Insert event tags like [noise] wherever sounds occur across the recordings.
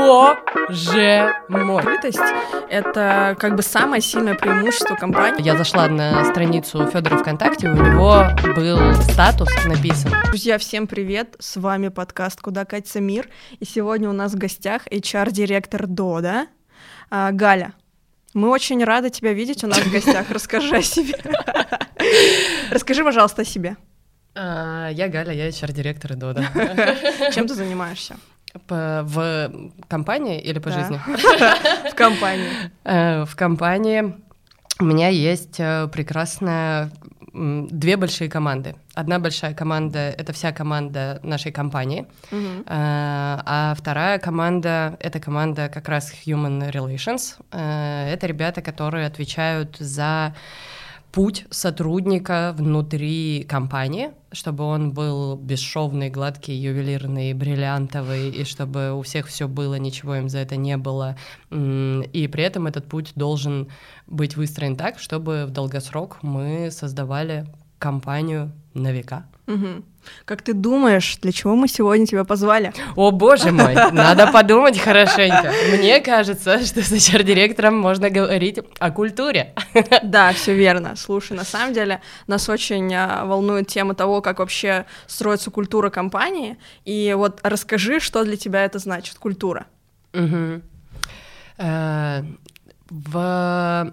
Боже мой. Открытость — это как бы самое сильное преимущество компании. Я зашла на страницу Федора ВКонтакте, у него был статус написан. Друзья, всем привет! С вами подкаст «Куда катится мир?» И сегодня у нас в гостях HR-директор Дода а, Галя. Мы очень рады тебя видеть у нас в [laughs] гостях. Расскажи о себе. [laughs] Расскажи, пожалуйста, о себе. А, я Галя, я HR-директор Дода. [laughs] Чем ты занимаешься? По- в компании или по Да. жизни? [laughs] В компании. Э, В компании у меня есть э, прекрасная две большие команды. Одна большая команда — это вся команда нашей компании. Э, а вторая команда — это команда как раз Human Relations. Это ребята, которые отвечают за путь сотрудника внутри компании, чтобы он был бесшовный, гладкий, ювелирный, бриллиантовый, и чтобы у всех все было, ничего им за это не было. И при этом этот путь должен быть выстроен так, чтобы в долгосрок мы создавали компанию на века. Мгм. Как ты думаешь, для чего мы сегодня тебя позвали? О боже мой, надо подумать хорошенько. Мне кажется, что с HR-директором можно говорить о культуре. Да, все верно. Слушай, на самом деле нас очень а, волнует тема того, как вообще строится культура компании. И вот расскажи, что для тебя это значит, культура. Э, В...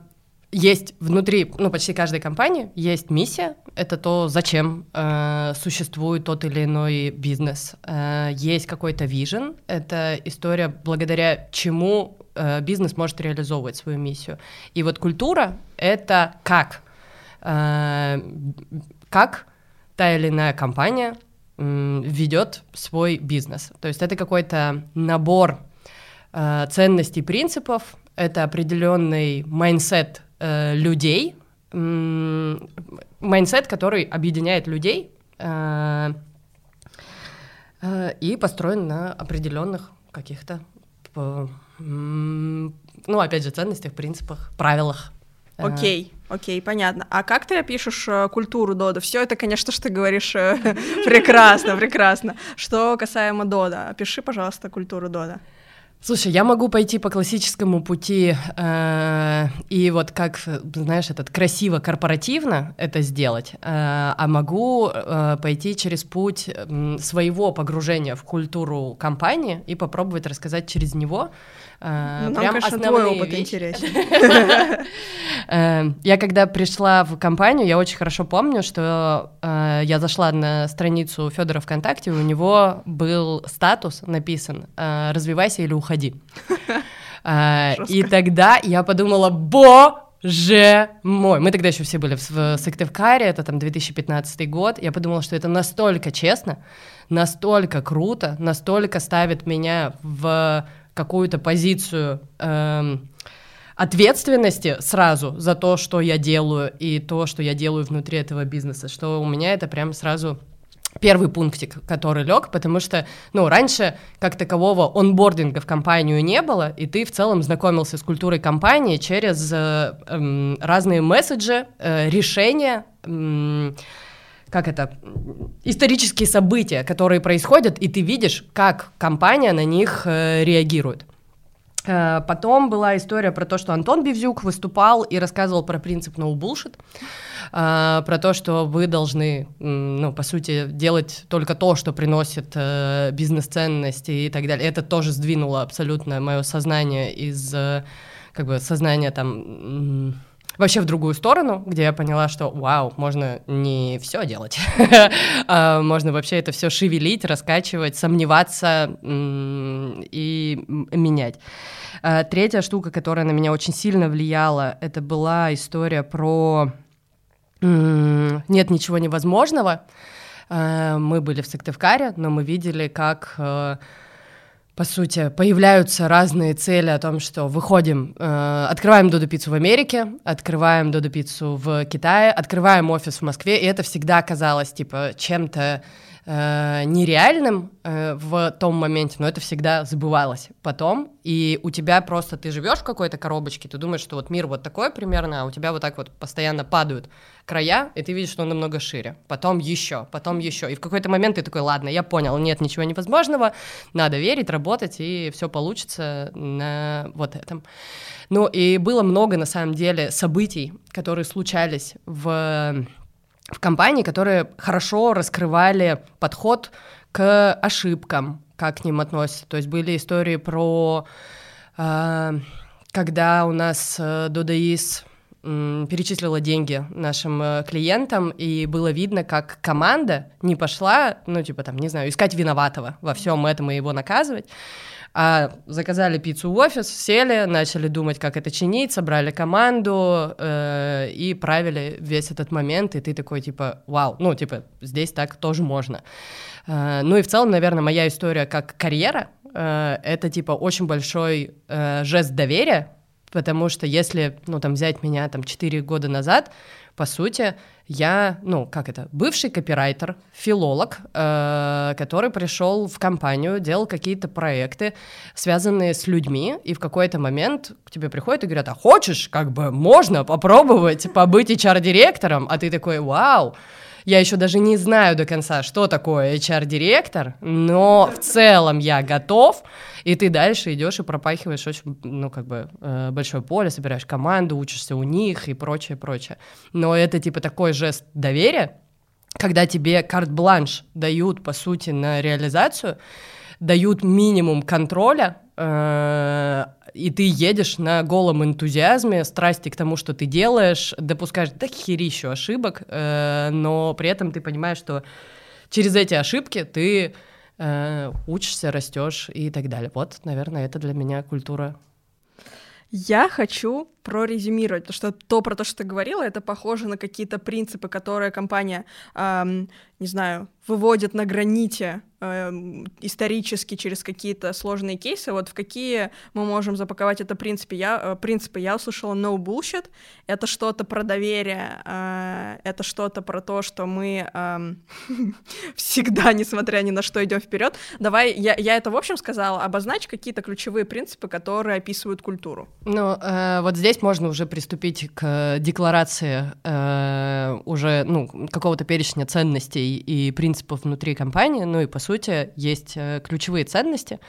Есть внутри, ну, почти каждой компании есть миссия. Это то, зачем э, существует тот или иной бизнес. Э, есть какой-то вижен. Это история, благодаря чему э, бизнес может реализовывать свою миссию. И вот культура — это как. Э, как та или иная компания м, ведет свой бизнес. То есть это какой-то набор э, ценностей, принципов, это определенный mindset э, людей, mindset, который объединяет людей э, э, и построен на определенных каких-то, ну, опять же, ценностях, принципах, правилах. Окей, окей, понятно. А как ты опишешь культуру Дода? Все это, конечно, что ты говоришь [laughs] прекрасно, прекрасно. Что касаемо Дода, опиши, пожалуйста, культуру Дода. Слушай, я могу пойти по классическому пути э, и вот как, э, знаешь, этот красиво корпоративно это сделать, э, а могу э, пойти через путь м, своего погружения в культуру компании и попробовать рассказать через него. Э, Нам, прям конечно, основные твой опыт вещи. интересен. [laughs] Э, Я когда пришла в компанию, я очень хорошо помню, что э, я зашла на страницу Федора ВКонтакте, у него был статус написан «Развивайся или уходи». И тогда я подумала, боже мой. Мы тогда еще все были в, в Сыктывкаре, это там 2015 год. Я подумала, что это настолько честно, настолько круто, настолько ставит меня в какую-то позицию эм, ответственности сразу за то, что я делаю, и то, что я делаю внутри этого бизнеса, что у меня это прям сразу первый пунктик, который лег, потому что, ну, раньше как такового онбординга в компанию не было, и ты в целом знакомился с культурой компании через э, эм, разные месседжи, э, решения, м, как это, исторические события, которые происходят, и ты видишь, как компания на них э, реагирует. Э, Потом была история про то, что Антон Бивзюк выступал и рассказывал про принцип no bullshit, э, про то, что вы должны, ну, по сути, делать только то, что приносит бизнес-ценности и так далее. Это тоже сдвинуло абсолютно мое сознание из, как бы, сознания там... Вообще в другую сторону, где я поняла, что вау, можно не все делать, [laughs] а можно вообще это все шевелить, раскачивать, сомневаться и менять. А, Третья штука, которая на меня очень сильно влияла, это была история про нет ничего невозможного. Э, Мы были в Сыктывкаре, но мы видели, как э, по сути, появляются разные цели о том, что выходим, э, открываем Додо Пиццу в Америке, открываем Додо Пиццу в Китае, открываем офис в Москве, и это всегда казалось, типа, чем-то э, нереальным э, в том моменте, но это всегда забывалось потом, и у тебя просто, ты живешь в какой-то коробочке, ты думаешь, что вот мир вот такой примерно, а у тебя вот так вот постоянно падают края, и ты видишь, что он намного шире, потом еще, потом еще, и в какой-то момент ты такой, ладно, я понял, нет ничего невозможного, надо верить, работать, и все получится на вот этом. Ну, и было много, на самом деле, событий, которые случались в в компании, которые хорошо раскрывали подход к ошибкам, как к ним относятся. То есть были истории про, э, когда у нас э, Додаис перечислила деньги нашим э, клиентам, и было видно, как команда не пошла, ну, типа, там, не знаю, искать виноватого во всем этом и его наказывать, а заказали пиццу в офис, сели, начали думать, как это чинить, собрали команду э, и правили весь этот момент, и ты такой, типа, вау, ну, типа, здесь так тоже можно. Э, ну и в целом, наверное, моя история как карьера, э, это, типа, очень большой э, жест доверия, потому что если, ну, там, взять меня, там, 4 года назад, по сути, я, ну, как это, бывший копирайтер, филолог, э, который пришел в компанию, делал какие-то проекты, связанные с людьми, и в какой-то момент к тебе приходят и говорят, а хочешь, как бы, можно попробовать побыть HR-директором, а ты такой, вау, я еще даже не знаю до конца, что такое HR-директор, но в целом я готов, и ты дальше идешь и пропахиваешь очень, ну, как бы, э, большое поле, собираешь команду, учишься у них и прочее, прочее. Но это, типа, такой жест доверия, когда тебе карт-бланш дают, по сути, на реализацию, дают минимум контроля, э, и ты едешь на голом энтузиазме, страсти к тому, что ты делаешь, допускаешь до херищу ошибок, э, но при этом ты понимаешь, что через эти ошибки ты э, учишься, растешь и так далее. Вот, наверное, это для меня культура. Я хочу прорезюмировать, потому что то, про то, что ты говорила, это похоже на какие-то принципы, которые компания, эм, не знаю, выводит на граните э, исторически через какие-то сложные кейсы, вот в какие мы можем запаковать это принципы. Я, э, принципы я услышала no bullshit, это что-то про доверие, э, это что-то про то, что мы э, [laughs] всегда, несмотря ни на что, идем вперед. Давай, я, я это в общем сказала, обозначь какие-то ключевые принципы, которые описывают культуру. Ну, э, вот здесь можно уже приступить к декларации э, уже, ну, какого-то перечня ценностей и принципов внутри компании, ну и по сути есть э, ключевые ценности.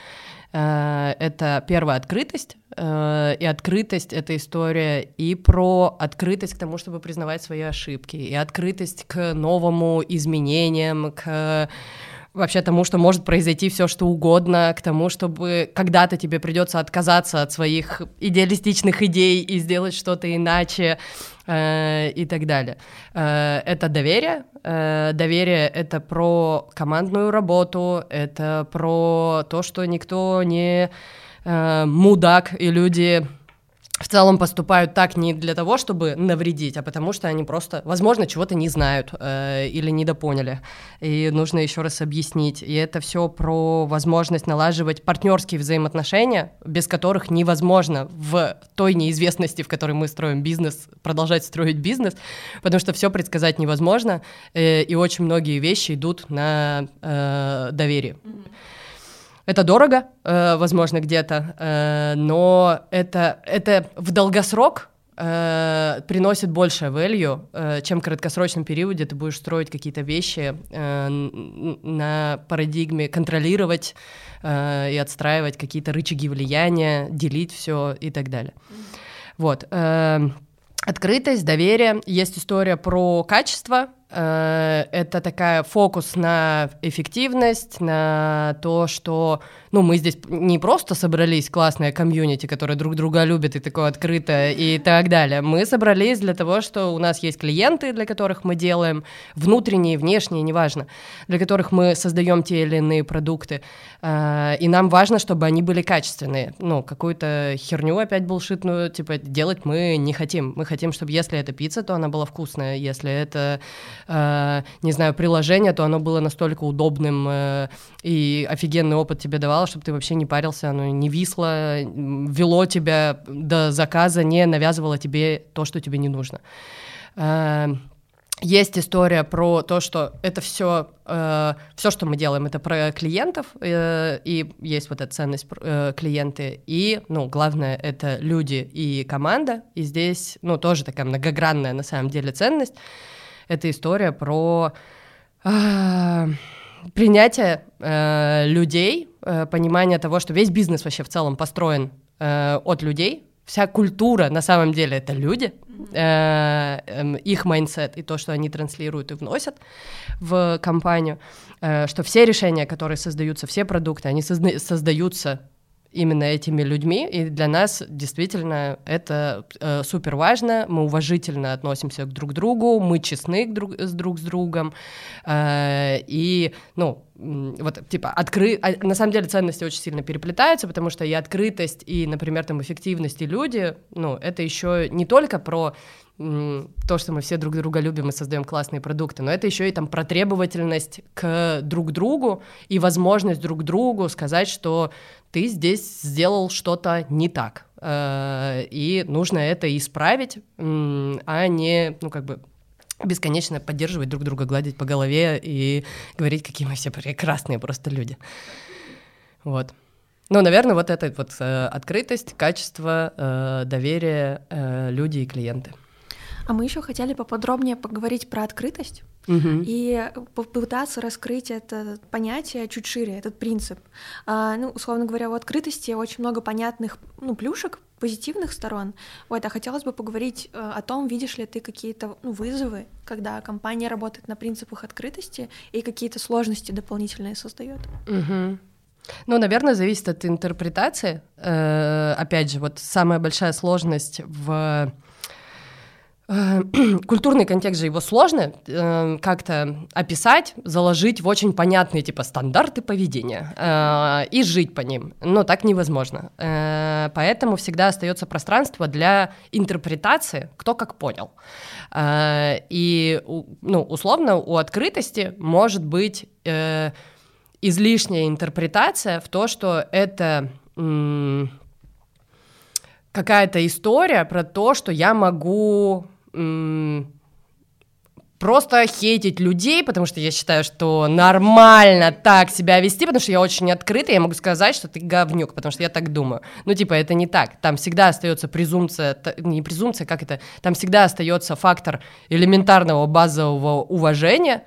Э, это первая открытость, э, и открытость — это история и про открытость к тому, чтобы признавать свои ошибки, и открытость к новому изменениям, к вообще тому, что может произойти все что угодно, к тому, чтобы когда-то тебе придется отказаться от своих идеалистичных идей и сделать что-то иначе э, и так далее. Э, это доверие. Э, доверие — это про командную работу, это про то, что никто не э, мудак, и люди в целом поступают так не для того, чтобы навредить, а потому что они просто, возможно, чего-то не знают э, или недопоняли, и нужно еще раз объяснить. И это все про возможность налаживать партнерские взаимоотношения, без которых невозможно в той неизвестности, в которой мы строим бизнес, продолжать строить бизнес, потому что все предсказать невозможно, э, и очень многие вещи идут на э, доверие. Mm-hmm. Это дорого, э, возможно, где-то, э, но это, это в долгосрок э, приносит больше value, э, чем в краткосрочном периоде ты будешь строить какие-то вещи э, на парадигме контролировать э, и отстраивать какие-то рычаги влияния, делить все и так далее. Вот. Э, открытость, доверие. Есть история про качество, это такая фокус на эффективность, на то, что, ну, мы здесь не просто собрались классная комьюнити, которая друг друга любит и такое открыто и так далее. Мы собрались для того, что у нас есть клиенты, для которых мы делаем внутренние, внешние, неважно, для которых мы создаем те или иные продукты. Э, и нам важно, чтобы они были качественные. Ну, какую-то херню опять булшитную, типа, делать мы не хотим. Мы хотим, чтобы если это пицца, то она была вкусная, если это э, не знаю, приложение, то оно было настолько удобным э, и офигенный опыт тебе давало, чтобы ты вообще не парился, оно не висло, вело тебя до заказа, не навязывало тебе то, что тебе не нужно. Э, есть история про то, что это все, э, все, что мы делаем, это про клиентов, э, и есть вот эта ценность э, клиенты, и, ну, главное, это люди и команда, и здесь, ну, тоже такая многогранная на самом деле ценность. Это история про э, принятие э, людей, э, понимание того, что весь бизнес вообще в целом построен э, от людей, вся культура на самом деле это люди, э, э, их mindset и то, что они транслируют и вносят в компанию, э, что все решения, которые создаются, все продукты, они созда- создаются именно этими людьми, и для нас действительно это э, супер важно, мы уважительно относимся к друг другу, мы честны друг, с друг с другом, э, и, ну, вот, типа, откры... А, на самом деле ценности очень сильно переплетаются, потому что и открытость, и, например, там, эффективность, и люди, ну, это еще не только про то, что мы все друг друга любим и создаем классные продукты, но это еще и там про требовательность к друг другу и возможность друг другу сказать, что ты здесь сделал что-то не так, э, и нужно это исправить, а не, ну, как бы бесконечно поддерживать друг друга, гладить по голове и говорить, какие мы все прекрасные просто люди. Вот. Ну, наверное, вот эта вот э, открытость, качество, э, доверие, э, люди и клиенты. А мы еще хотели поподробнее поговорить про открытость угу. и попытаться раскрыть это понятие чуть шире, этот принцип. А, ну, условно говоря, у открытости очень много понятных ну, плюшек, позитивных сторон. Вот, а хотелось бы поговорить э, о том, видишь ли ты какие-то ну, вызовы, когда компания работает на принципах открытости и какие-то сложности дополнительные создает. Угу. Ну, наверное, зависит от интерпретации. Э, опять же, вот самая большая сложность в Э, [clears throat] культурный контекст же его сложно э, как-то описать, заложить в очень понятные типа стандарты поведения э, и жить по ним. Но так невозможно. Э, поэтому всегда остается пространство для интерпретации, кто как понял. Э, и ну, условно у открытости может быть э, излишняя интерпретация в то, что это какая-то история про то, что я могу просто хейтить людей, потому что я считаю, что нормально так себя вести, потому что я очень открытая, я могу сказать, что ты говнюк, потому что я так думаю. Ну, типа, это не так. Там всегда остается презумпция, не презумпция, как это, там всегда остается фактор элементарного базового уважения,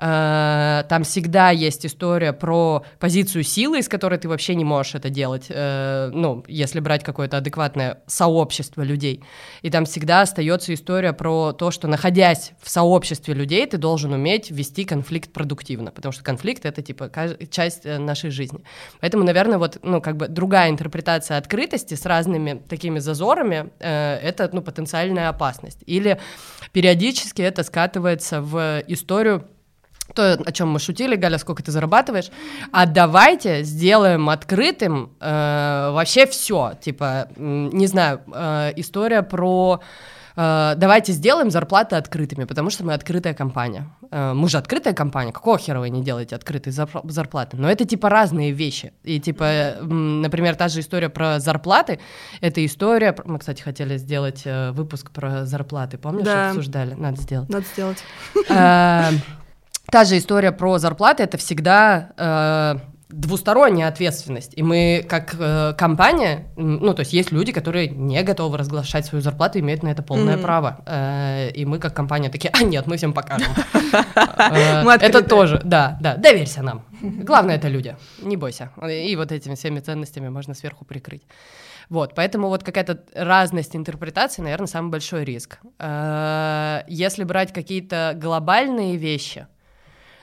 Э, там всегда есть история про позицию силы, из которой ты вообще не можешь это делать, э, ну, если брать какое-то адекватное сообщество людей. И там всегда остается история про то, что находясь в сообществе людей, ты должен уметь вести конфликт продуктивно, потому что конфликт — это, типа, часть э, нашей жизни. Поэтому, наверное, вот, ну, как бы другая интерпретация открытости с разными такими зазорами это, ну, потенциальная опасность. Или периодически это скатывается в историю то, о чем мы шутили, Галя, сколько ты зарабатываешь, а давайте сделаем открытым э, вообще все, типа, не знаю, э, история про э, давайте сделаем зарплаты открытыми, потому что мы открытая компания. Э, мы же открытая компания, какого хера вы не делаете открытые зарплаты? Но это типа разные вещи. И типа, например, та же история про зарплаты, это история, мы, кстати, хотели сделать э, выпуск про зарплаты, помнишь, да. обсуждали? Надо сделать. Надо сделать. Та же история про зарплаты, это всегда э, двусторонняя ответственность. И мы, как э, компания, ну, то есть есть люди, которые не готовы разглашать свою зарплату, имеют на это полное mm-hmm. право. Э, и мы, как компания, такие, а нет, мы всем покажем. [laughs] Э, это тоже, да, да, доверься нам. Главное, это люди, не бойся. И вот этими всеми ценностями можно сверху прикрыть. Вот, поэтому вот какая-то разность интерпретации, наверное, самый большой риск. Э, если брать какие-то глобальные вещи,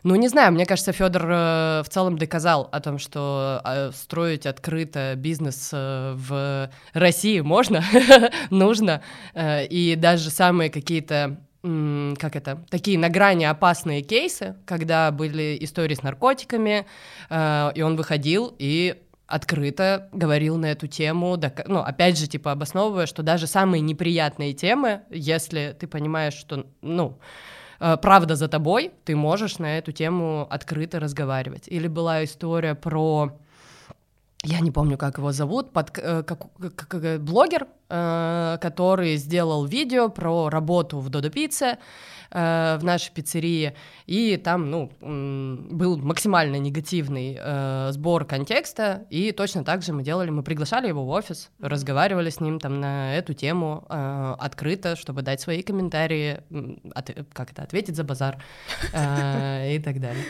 ну, не знаю, мне кажется, Федор э, в целом доказал о том, что э, строить открыто бизнес э, в России можно, [laughs] нужно, э, и даже самые какие-то как это, такие на грани опасные кейсы, когда были истории с наркотиками, э, и он выходил и открыто говорил на эту тему, ну, опять же, типа, обосновывая, что даже самые неприятные темы, если ты понимаешь, что, ну, Э, правда за тобой, ты можешь на эту тему открыто разговаривать. Или была история про я не помню, как его зовут, под, как, как, как, блогер, который сделал видео про работу в Додо Пицце, э, в нашей пиццерии, и там, ну, был максимально негативный э, сбор контекста, и точно так же мы делали, мы приглашали его в офис, разговаривали с ним там на эту тему э, открыто, чтобы дать свои комментарии, от, как это, ответить за базар э, [laughs] и так далее.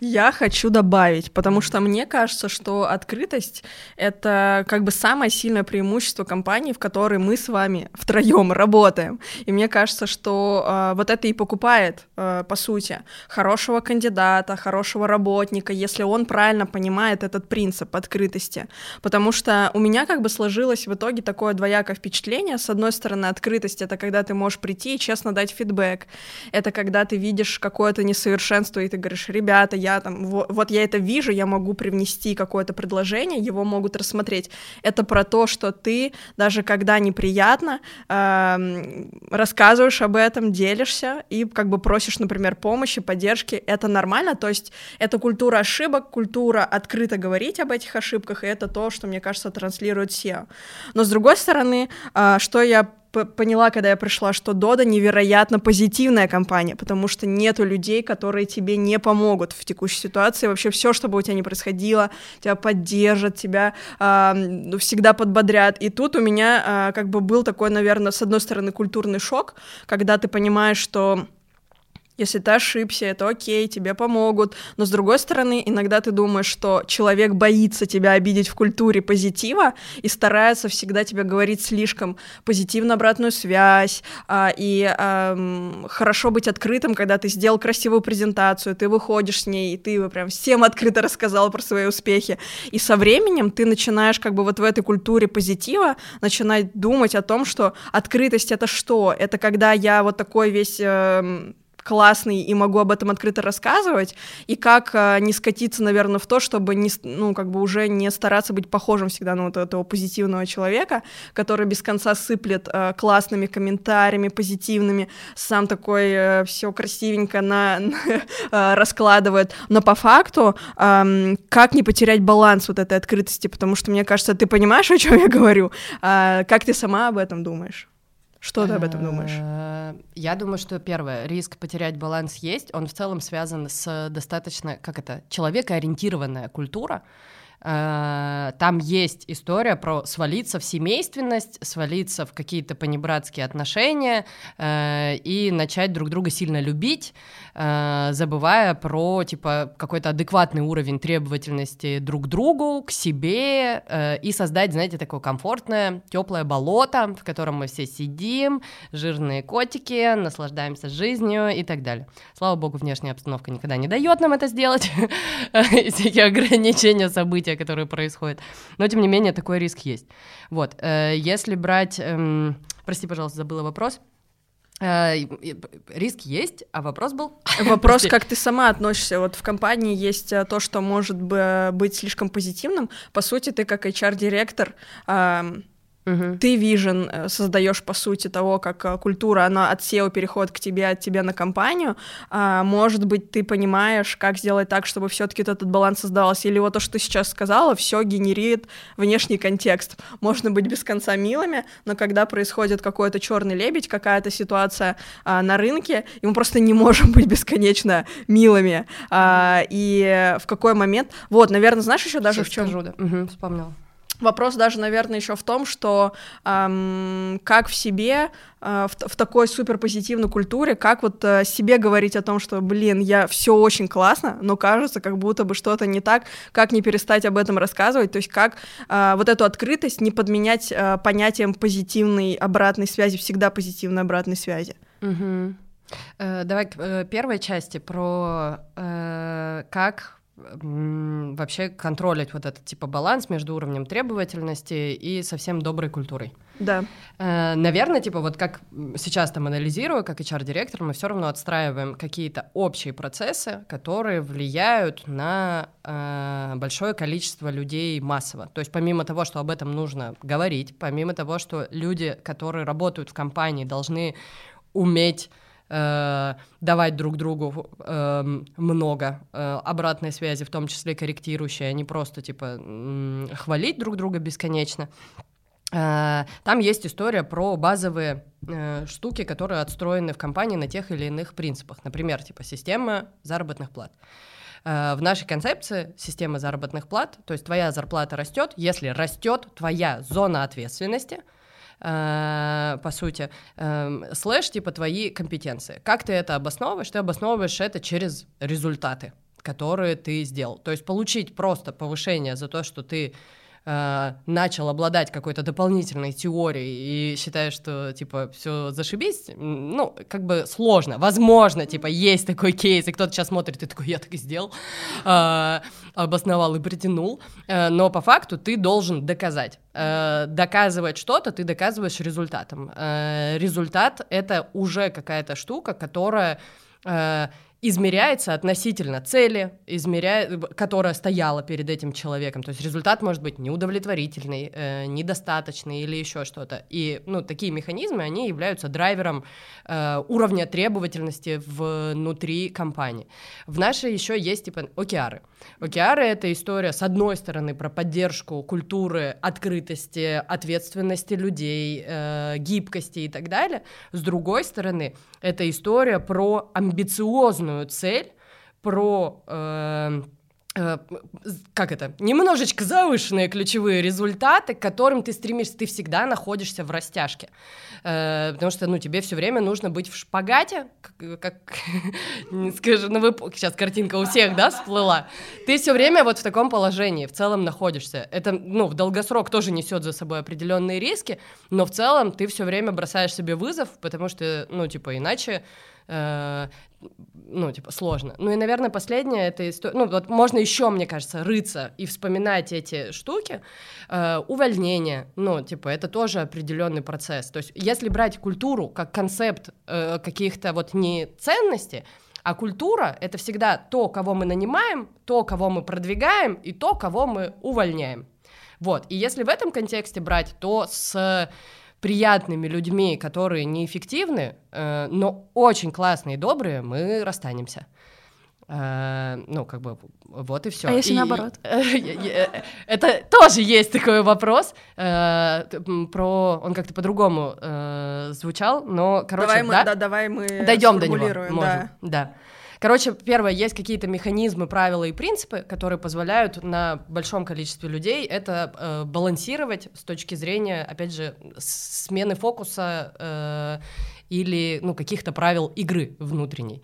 Я хочу добавить, потому что мне кажется, что открытость — это как бы самое сильное преимущество компании, в которой мы с вами втроем работаем. И мне кажется, что э, вот это и покупает, э, по сути, хорошего кандидата, хорошего работника, если он правильно понимает этот принцип открытости. Потому что у меня как бы сложилось в итоге такое двоякое впечатление. С одной стороны, открытость — это когда ты можешь прийти и честно дать фидбэк. Это когда ты видишь какое-то несовершенство, и ты говоришь, ребята, я там, вот, вот я это вижу, я могу привнести какое-то предложение, его могут рассмотреть. Это про то, что ты, даже когда неприятно, э, рассказываешь об этом, делишься, и как бы просишь, например, помощи, поддержки, это нормально, то есть это культура ошибок, культура открыто говорить об этих ошибках, и это то, что, мне кажется, транслирует SEO. Но с другой стороны, а, что я поняла, когда я пришла, что Дода невероятно позитивная компания, потому что нету людей, которые тебе не помогут в текущей ситуации. Вообще все, что бы у тебя ни происходило, тебя поддержат, тебя э, всегда подбодрят. И тут у меня э, как бы был такой, наверное, с одной стороны культурный шок, когда ты понимаешь, что если ты ошибся, это окей, тебе помогут. Но с другой стороны, иногда ты думаешь, что человек боится тебя обидеть в культуре позитива и старается всегда тебе говорить слишком позитивно обратную связь. А, и а, хорошо быть открытым, когда ты сделал красивую презентацию, ты выходишь с ней, и ты прям всем открыто рассказал про свои успехи. И со временем ты начинаешь как бы вот в этой культуре позитива начинать думать о том, что открытость это что? Это когда я вот такой весь... Э, классный и могу об этом открыто рассказывать, и как э, не скатиться, наверное, в то, чтобы не, ну, как бы уже не стараться быть похожим всегда на вот этого позитивного человека, который без конца сыплет э, классными комментариями, позитивными, сам такой э, все красивенько на, [laughs] раскладывает, но по факту как не потерять баланс вот этой открытости, потому что мне кажется, ты понимаешь, о чем я говорю, э, как ты сама об этом думаешь? Что ты об этом думаешь? Э, я думаю, что первое, риск потерять баланс есть. Он в целом связан с достаточно, как это, человекоориентированная культура. Э, там есть история про свалиться в семейственность, свалиться в какие-то понебратские отношения э, и начать друг друга сильно любить, э, забывая про типа какой-то адекватный уровень требовательности друг к другу, к себе и создать, знаете, такое комфортное, теплое болото, в котором мы все сидим, жирные котики, наслаждаемся жизнью и так далее. Слава богу, внешняя обстановка никогда не дает нам это сделать, [laughs] всякие ограничения события которые происходят. Но, тем не менее, такой риск есть. Вот, э, если брать... Эм, прости, пожалуйста, забыла вопрос. Э, риск есть, а вопрос был? [laughs] Вопрос, как ты сама относишься. Вот в компании есть э, то, что может быть слишком позитивным. По сути, ты как HR-директор Угу. Ты вижен э, создаешь по сути того, как э, культура, она от SEO переходит к тебе, от тебя на компанию. А, может быть, ты понимаешь, как сделать так, чтобы все-таки этот баланс создавался. Или вот то, что ты сейчас сказала, все генерит внешний контекст. Можно быть без конца милыми, но когда происходит какой-то черный лебедь, какая-то ситуация а, на рынке, и мы просто не можем быть бесконечно милыми. А, и в какой момент. Вот, наверное, знаешь еще даже Сейчас в чем. Скажу, да. угу, вспомнила. Вопрос даже, наверное, еще в том, что эм, как в себе, э, в, в такой суперпозитивной культуре, как вот э, себе говорить о том, что, блин, я все очень классно, но кажется, как будто бы что-то не так, как не перестать об этом рассказывать, то есть как э, вот эту открытость не подменять э, понятием позитивной обратной связи, всегда позитивной обратной связи. Угу. Э, давай к э, первой части про э, как вообще контролить вот этот типа баланс между уровнем требовательности и совсем доброй культурой. Да. Э, наверное, типа вот как сейчас там анализирую, как HR-директор, мы все равно отстраиваем какие-то общие процессы, которые влияют на э, большое количество людей массово. То есть помимо того, что об этом нужно говорить, помимо того, что люди, которые работают в компании, должны уметь э, давать друг другу э, много э, обратной связи, в том числе корректирующей, а не просто типа хвалить друг друга бесконечно. Э, там есть история про базовые э, штуки, которые отстроены в компании на тех или иных принципах. Например, типа система заработных плат. В нашей концепции система заработных плат, то есть твоя зарплата растет, если растет твоя зона ответственности, э, по сути, э, слэш типа твои компетенции. Как ты это обосновываешь? Ты обосновываешь это через результаты, которые ты сделал. То есть получить просто повышение за то, что ты э, начал обладать какой-то дополнительной теорией и считаешь, что, типа, все зашибись, ну, как бы сложно. Возможно, типа, есть такой кейс, и кто-то сейчас смотрит и такой, я так и сделал, э, обосновал и притянул, э, но по факту ты должен доказать. Э, доказывать что-то ты доказываешь результатом. Э, результат — это уже какая-то штука, которая э, измеряется относительно цели, измеря... которая стояла перед этим человеком. То есть результат может быть неудовлетворительный, э, недостаточный или еще что-то. И ну, такие механизмы, они являются драйвером э, уровня требовательности внутри компании. В нашей еще есть типа океары. Океары — это история, с одной стороны, про поддержку культуры, открытости, ответственности людей, э, гибкости и так далее. С другой стороны, это история про амбициозную цель, про... Э, э, как это, немножечко завышенные ключевые результаты, к которым ты стремишься, ты всегда находишься в растяжке, э, потому что, ну, тебе все время нужно быть в шпагате, как, как [laughs] скажу, ну, вы, сейчас картинка у всех, да, всплыла, ты все время вот в таком положении в целом находишься, это, ну, в долгосрок тоже несет за собой определенные риски, но в целом ты все время бросаешь себе вызов, потому что, ну, типа, иначе э, ну, типа, сложно. Ну и, наверное, последнее это история. Ну, вот можно еще, мне кажется, рыться и вспоминать эти штуки. Э, увольнение, ну, типа, это тоже определенный процесс. То есть, если брать культуру как концепт э, каких-то вот не ценностей, а культура — это всегда то, кого мы нанимаем, то, кого мы продвигаем, и то, кого мы увольняем. Вот, и если в этом контексте брать, то с приятными людьми, которые неэффективны, э, но очень классные и добрые, мы расстанемся. Э, ну, как бы, вот и все. А если и, наоборот? [laughs] Это тоже есть такой вопрос. Э, про он как-то по-другому э, звучал, но, короче, давай мы, да? да, давай мы дойдем до него. Можем, да. Короче, первое, есть какие-то механизмы, правила и принципы, которые позволяют на большом количестве людей это э, балансировать с точки зрения, опять же, смены фокуса э, или ну, каких-то правил игры внутренней.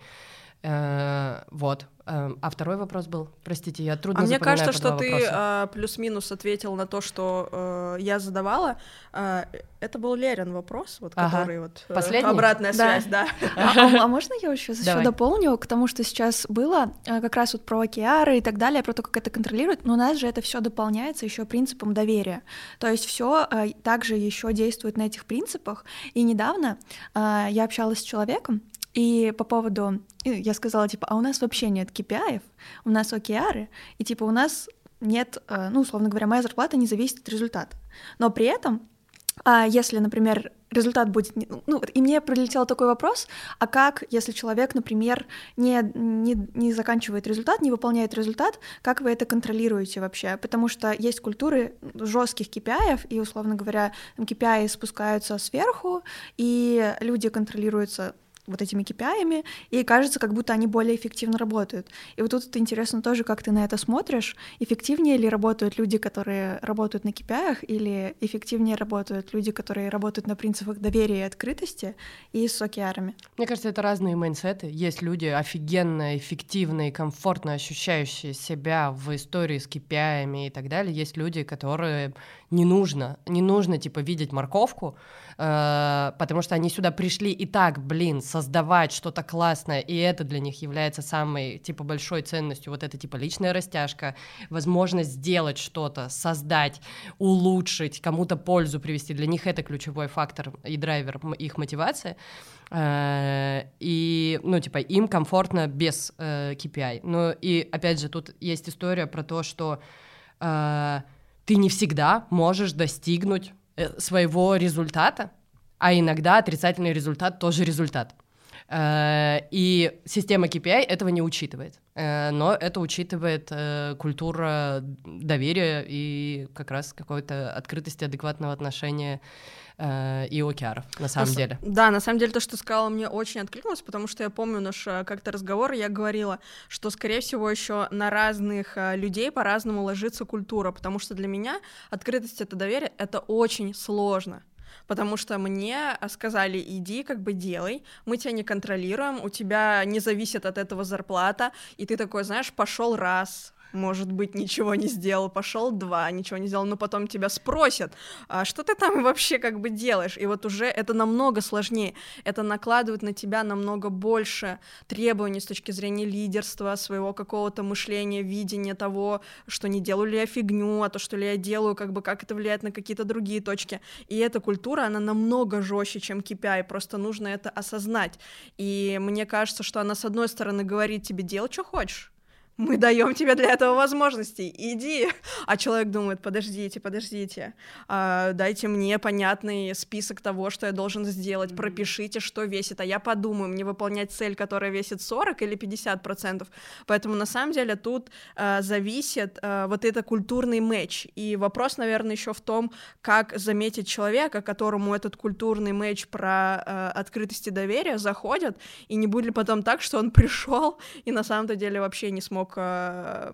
Э, вот. Эм, а второй вопрос был, простите, я трудно А мне кажется, что ты э, плюс-минус ответил на то, что э, я задавала. Э, это был Лерин вопрос, вот ага. который вот э, Последний? обратная да. связь, да. А, а, а можно я еще, еще дополню к тому, что сейчас было, э, как раз вот про океары и так далее, про то, как это контролирует, но у нас же это все дополняется еще принципом доверия. То есть все также еще действует на этих принципах. И недавно я общалась с человеком, и по поводу, я сказала, типа, а у нас вообще нет KPI, у нас океары, и типа у нас нет, э, ну, условно говоря, моя зарплата не зависит от результата. Но при этом, а если, например, результат будет... Ну, и мне прилетел такой вопрос, а как, если человек, например, не, не, не заканчивает результат, не выполняет результат, как вы это контролируете вообще? Потому что есть культуры жестких KPI, и, условно говоря, KPI спускаются сверху, и люди контролируются вот этими KPI, и кажется, как будто они более эффективно работают. И вот тут интересно тоже, как ты на это смотришь. Эффективнее ли работают люди, которые работают на KPI, или эффективнее работают люди, которые работают на принципах доверия и открытости и с OKR? Мне кажется, это разные майнсеты. Есть люди офигенно эффективные, комфортно ощущающие себя в истории с KPI и так далее. Есть люди, которые не нужно, не нужно, типа, видеть морковку, э, потому что они сюда пришли и так, блин, создавать что-то классное, и это для них является самой, типа, большой ценностью, вот это, типа, личная растяжка, возможность сделать что-то, создать, улучшить, кому-то пользу привести, для них это ключевой фактор и драйвер их мотивации, э, и, ну, типа, им комфортно без э, KPI. Ну, и, опять же, тут есть история про то, что э, ты не всегда можешь достигнуть э, своего результата, а иногда отрицательный результат тоже результат. Э, и система KPI этого не учитывает. Э, но это учитывает э, культура доверия и как раз какой-то открытости, адекватного отношения и океаров, на самом на, деле. Да, на самом деле то, что сказала, мне очень откликнулось, потому что я помню наш как-то разговор, я говорила, что, скорее всего, еще на разных людей по-разному ложится культура, потому что для меня открытость это доверие это очень сложно потому что мне сказали, иди, как бы делай, мы тебя не контролируем, у тебя не зависит от этого зарплата, и ты такой, знаешь, пошел раз, может быть, ничего не сделал, пошел два, ничего не сделал, но потом тебя спросят, а что ты там вообще как бы делаешь? И вот уже это намного сложнее, это накладывает на тебя намного больше требований с точки зрения лидерства, своего какого-то мышления, видения того, что не делаю ли я фигню, а то, что ли я делаю, как бы как это влияет на какие-то другие точки. И эта культура, она намного жестче, чем KPI, просто нужно это осознать. И мне кажется, что она, с одной стороны, говорит тебе, делай, что хочешь, мы даем тебе для этого возможности, иди. А человек думает, подождите, подождите, а, дайте мне понятный список того, что я должен сделать, mm-hmm. пропишите, что весит, а я подумаю, мне выполнять цель, которая весит 40 или 50 процентов. Поэтому на самом деле тут а, зависит а, вот это культурный матч. И вопрос, наверное, еще в том, как заметить человека, которому этот культурный матч про а, открытость и доверие заходит, и не будет ли потом так, что он пришел и на самом-то деле вообще не смог мог э,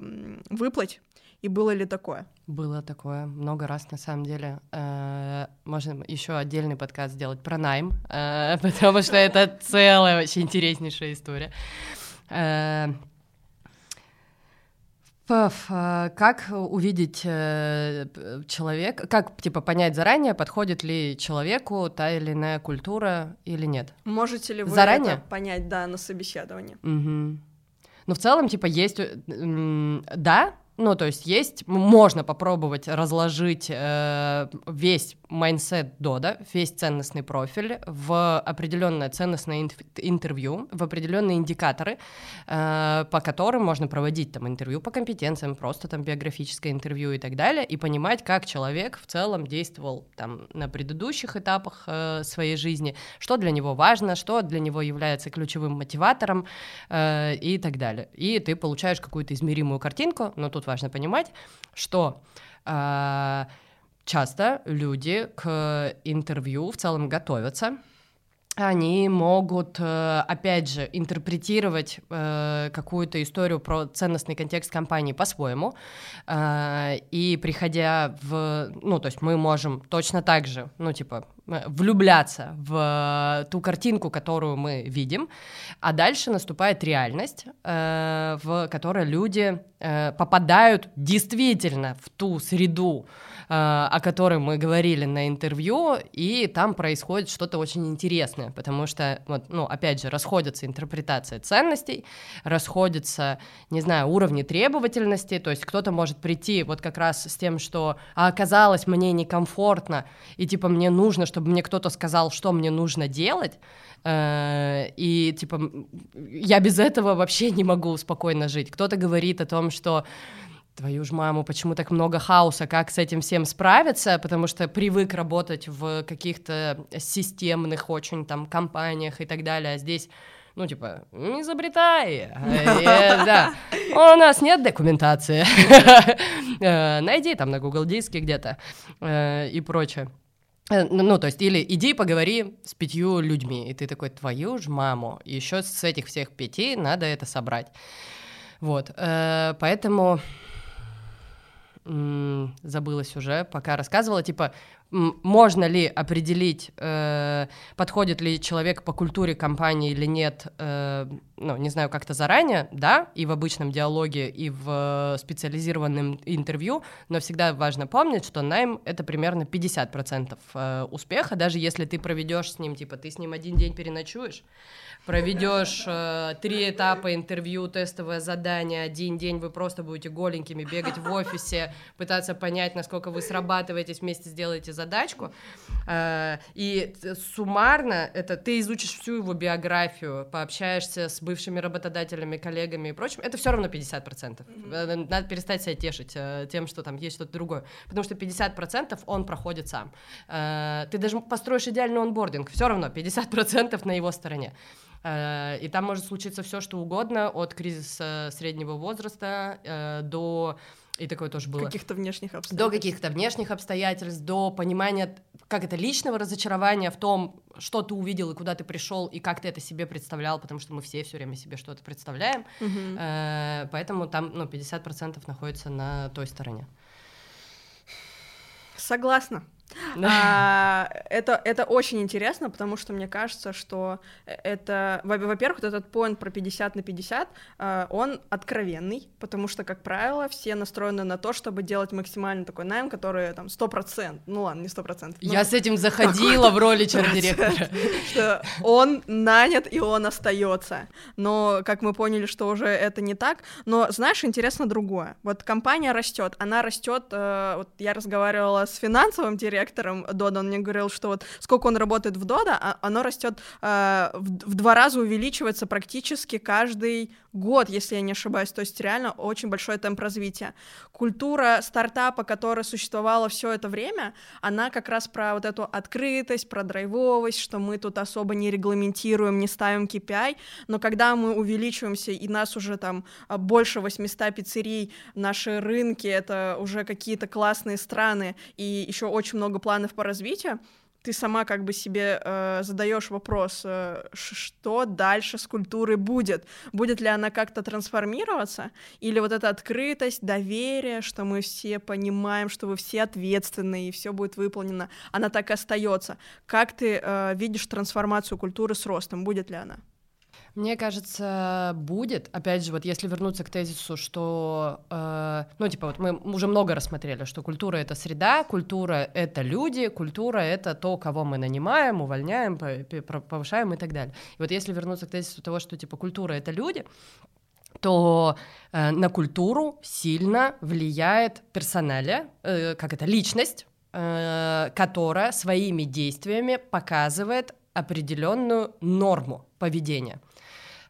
выплыть? И было ли такое? Было такое много раз на самом деле. Э, можно еще отдельный подкаст сделать про найм, э, [laughs] потому что это целая очень интереснейшая история. Как увидеть человека, как типа понять заранее, подходит ли человеку та или иная культура или нет? Можете ли вы заранее? понять, да, на собеседовании? Угу. Но в целом, типа, есть... Да, ну, то есть есть, можно попробовать разложить э, весь mindset Додо, весь ценностный профиль в определенное ценностное интервью, в определенные индикаторы, э, по которым можно проводить там интервью по компетенциям, просто там биографическое интервью и так далее, и понимать, как человек в целом действовал там на предыдущих этапах э, своей жизни, что для него важно, что для него является ключевым мотиватором э, и так далее. И ты получаешь какую-то измеримую картинку, но тут важно понимать, что э, часто люди к интервью в целом готовятся, они могут, э, опять же, интерпретировать э, какую-то историю про ценностный контекст компании по-своему, э, и приходя в, ну, то есть мы можем точно так же, ну, типа, влюбляться в ту картинку, которую мы видим, а дальше наступает реальность, в которой люди попадают действительно в ту среду, о которой мы говорили на интервью, и там происходит что-то очень интересное, потому что, вот, ну, опять же, расходятся интерпретация ценностей, расходятся, не знаю, уровни требовательности, то есть кто-то может прийти вот как раз с тем, что а оказалось мне некомфортно, и типа мне нужно, чтобы мне кто-то сказал, что мне нужно делать, э, и типа я без этого вообще не могу спокойно жить. Кто-то говорит о том, что твою ж маму, почему так много хаоса, как с этим всем справиться, потому что привык работать в каких-то системных очень там компаниях и так далее, а здесь ну, типа, не изобретай, [laughs] э, да, у нас нет документации, [laughs] э, найди там на Google диске где-то э, и прочее. Ну, то есть, или иди поговори с пятью людьми, и ты такой, твою ж маму, еще с этих всех пяти надо это собрать. Вот, поэтому забылась уже, пока рассказывала, типа, можно ли определить, э, подходит ли человек по культуре компании или нет, э, ну, не знаю, как-то заранее, да, и в обычном диалоге, и в специализированном интервью, но всегда важно помнить, что найм — это примерно 50% э, успеха, даже если ты проведешь с ним, типа, ты с ним один день переночуешь, проведешь э, три этапа интервью, тестовое задание, один день вы просто будете голенькими бегать в офисе, пытаться понять, насколько вы срабатываетесь, вместе сделаете задачку. Э, и суммарно это ты изучишь всю его биографию, пообщаешься с бывшими работодателями, коллегами и прочим, это все равно 50%. Mm-hmm. Надо перестать себя тешить э, тем, что там есть что-то другое. Потому что 50% он проходит сам. Ты даже построишь идеальный онбординг, все равно 50% на его стороне. Э, и там может случиться все, что угодно, от кризиса среднего возраста э, до и такое тоже было. Каких-то внешних обстоятельств. До каких-то внешних обстоятельств, до понимания, как это личного разочарования в том, что ты увидел и куда ты пришел, и как ты это себе представлял, потому что мы все все время себе что-то представляем. Угу. Поэтому там ну, 50% находится на той стороне. Согласна. А, это, это очень интересно, потому что мне кажется, что это, во-первых, вот этот point про 50 на 50, а, он откровенный, потому что, как правило, все настроены на то, чтобы делать максимально такой найм, который там 100%, ну ладно, не 100%. Я с этим заходила в роли [laughs] чар-директора. Что он нанят и он остается. Но, как мы поняли, что уже это не так. Но, знаешь, интересно другое. Вот компания растет, она растет, э, вот я разговаривала с финансовым директором, директором Дода, он мне говорил, что вот сколько он работает в Дода, а оно растет э, в, в два раза увеличивается практически каждый год, если я не ошибаюсь. То есть реально очень большой темп развития. Культура стартапа, которая существовала все это время, она как раз про вот эту открытость, про драйвовость, что мы тут особо не регламентируем, не ставим KPI, но когда мы увеличиваемся, и нас уже там больше 800 пиццерий, наши рынки, это уже какие-то классные страны, и еще очень много много планов по развитию, ты сама как бы себе э, задаешь вопрос, э, что дальше с культурой будет? Будет ли она как-то трансформироваться? Или вот эта открытость, доверие, что мы все понимаем, что вы все ответственны и все будет выполнено, она так и остается. Как ты э, видишь трансформацию культуры с ростом? Будет ли она? Мне кажется, будет. Опять же, вот если вернуться к тезису, что, э, ну, типа, вот мы уже много рассмотрели, что культура — это среда, культура — это люди, культура — это то, кого мы нанимаем, увольняем, повышаем и так далее. И вот если вернуться к тезису того, что, типа, культура — это люди, то э, на культуру сильно влияет персоналия, э, как это, личность, э, которая своими действиями показывает определенную норму поведения.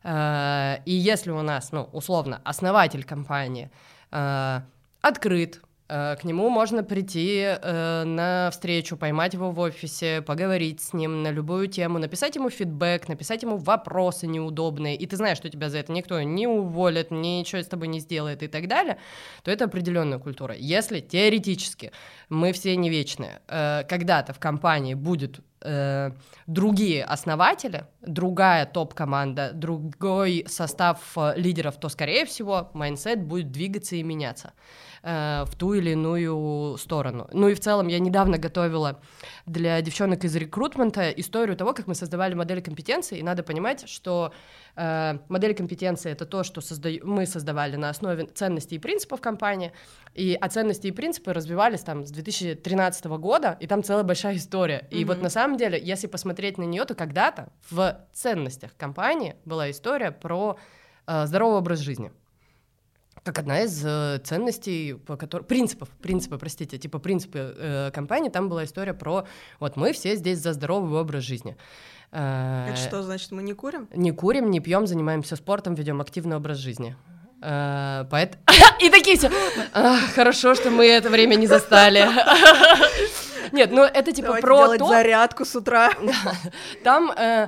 Э, и если у нас, ну, условно, основатель компании э, открыт, э, к нему можно прийти на встречу, поймать его в офисе, поговорить с ним на любую тему, написать ему фидбэк, написать ему вопросы неудобные, и ты знаешь, что тебя за это никто не уволит, ничего с тобой не сделает и так далее, то это определенная культура. Если теоретически мы все не вечные, когда-то в компании будет э, другие основатели, другая топ-команда, другой состав э, лидеров, то, скорее всего, mindset будет двигаться и меняться э, в ту или иную сторону. Ну и в целом я недавно готовила для девчонок из рекрутмента историю того, как мы создавали модель компетенции, и надо понимать, что э, модель компетенции — это то, что созда... мы создавали на основе ценностей и принципов компании, и, а ценности и принципы развивались там с 2013 года, и там целая большая история. И mm-hmm. вот на самом деле, если посмотреть на нее, то когда-то в ценностях компании была история про э, здоровый образ жизни как одна из э, ценностей, по которой принципов, принципы, простите, типа принципы э, компании, там была история про вот мы все здесь за здоровый образ жизни. Э, Это что значит, мы не курим? Не курим, не пьем, занимаемся спортом, ведем активный образ жизни. Uh, поэт... [laughs] И такие все. Хорошо, что мы это время не застали. [laughs] Нет, ну это типа Давайте про делать то... зарядку с утра. [laughs] Там э,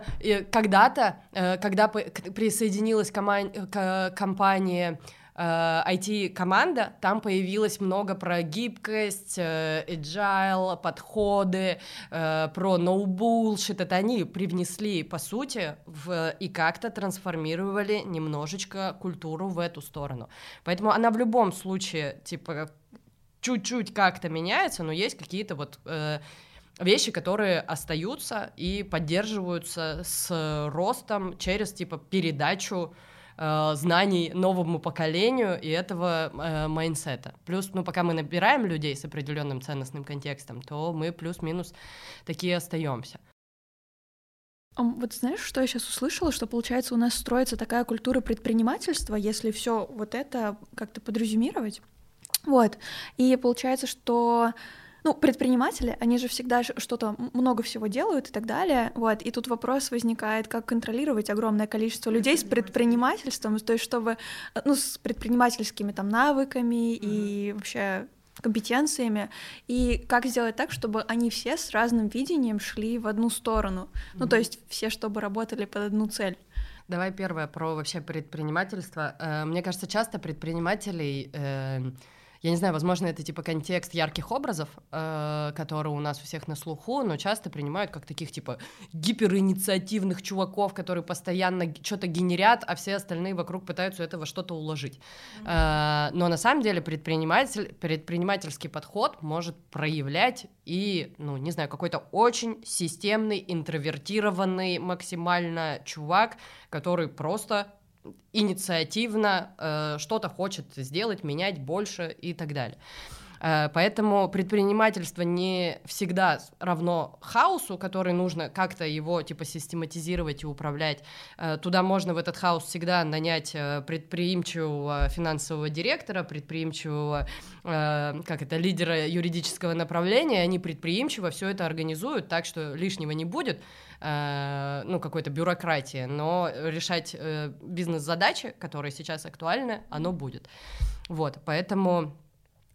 когда-то, э, когда присоединилась коман... к компании IT-команда, э, там появилось много про гибкость, э, agile, подходы, э, про no bullshit. Это они привнесли, по сути, в, и как-то трансформировали немножечко культуру в эту сторону. Поэтому она в любом случае, типа, чуть-чуть как-то меняется, но есть какие-то вот вещи, которые остаются и поддерживаются с ростом через, типа, передачу э, знаний новому поколению и этого э. Плюс, ну, пока мы набираем людей с определенным ценностным контекстом, то мы плюс-минус такие остаемся. Вот знаешь, что я сейчас услышала, что получается у нас строится такая культура предпринимательства, если все вот это как-то подрезюмировать. Вот. И получается, что ну, предприниматели, они же всегда что-то много всего делают и так далее, вот, и тут вопрос возникает, как контролировать огромное количество людей с предпринимательством, то есть чтобы, ну, с предпринимательскими там навыками mm-hmm. и вообще компетенциями, и как сделать так, чтобы они все с разным видением шли в одну сторону, mm-hmm. ну, то есть все, чтобы работали под одну цель. Давай первое про вообще предпринимательство. Э, мне кажется, часто предпринимателей э, я не знаю, возможно, это типа контекст ярких образов, э, которые у нас у всех на слуху, но часто принимают как таких типа гиперинициативных чуваков, которые постоянно что-то генерят, а все остальные вокруг пытаются этого что-то уложить. Mm-hmm. Э, но на самом деле предприниматель, предпринимательский подход может проявлять и, ну, не знаю, какой-то очень системный, интровертированный максимально чувак, который просто инициативно э, что-то хочет сделать, менять больше и так далее. Э, поэтому предпринимательство не всегда равно хаосу, который нужно как-то его типа систематизировать и управлять. Э, туда можно в этот хаос всегда нанять э, предприимчивого финансового директора, предприимчивого, как это, лидера юридического направления. Они предприимчиво все это организуют так, что лишнего не будет, ну, какой-то бюрократии, но решать бизнес-задачи, которые сейчас актуальны, оно будет. Вот, поэтому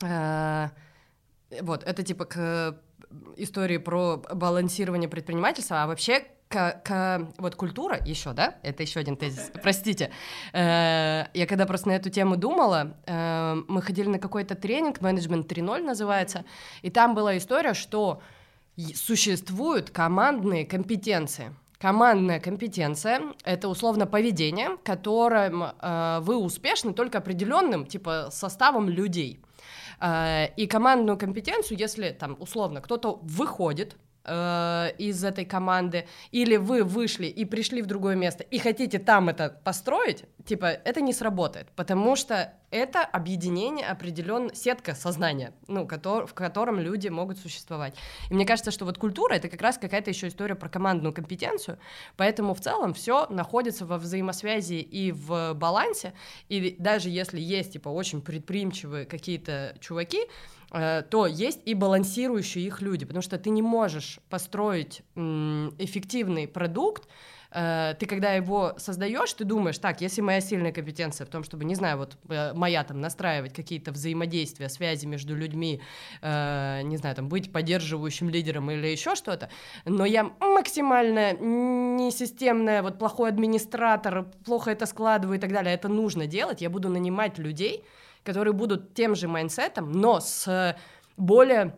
вот, это типа к истории про балансирование предпринимательства, а вообще к, к вот культура еще, да, это еще один тезис, [laughs] простите. Э, я когда просто на эту тему думала, э, мы ходили на какой-то тренинг, менеджмент 3.0 называется, и там была история, что существуют командные компетенции. Командная компетенция — это условно поведение, которым э, вы успешны только определенным типа составом людей. Э, и командную компетенцию, если там условно кто-то выходит э, из этой команды, или вы вышли и пришли в другое место и хотите там это построить, типа, это не сработает, потому что это объединение определенной сетка сознания, ну, в котором люди могут существовать. И мне кажется, что вот культура это как раз какая-то еще история про командную компетенцию, поэтому в целом все находится во взаимосвязи и в балансе, и даже если есть типа очень предприимчивые какие-то чуваки, то есть и балансирующие их люди, потому что ты не можешь построить эффективный продукт, э, ты когда его создаешь, ты думаешь, так, если моя сильная компетенция в том, чтобы, не знаю, вот э, моя там настраивать какие-то взаимодействия, связи между людьми, не знаю, там быть поддерживающим лидером или еще что-то, но я максимально несистемная, вот плохой администратор, плохо это складываю и так далее, это нужно делать, я буду нанимать людей, которые будут тем же майнсетом, но с более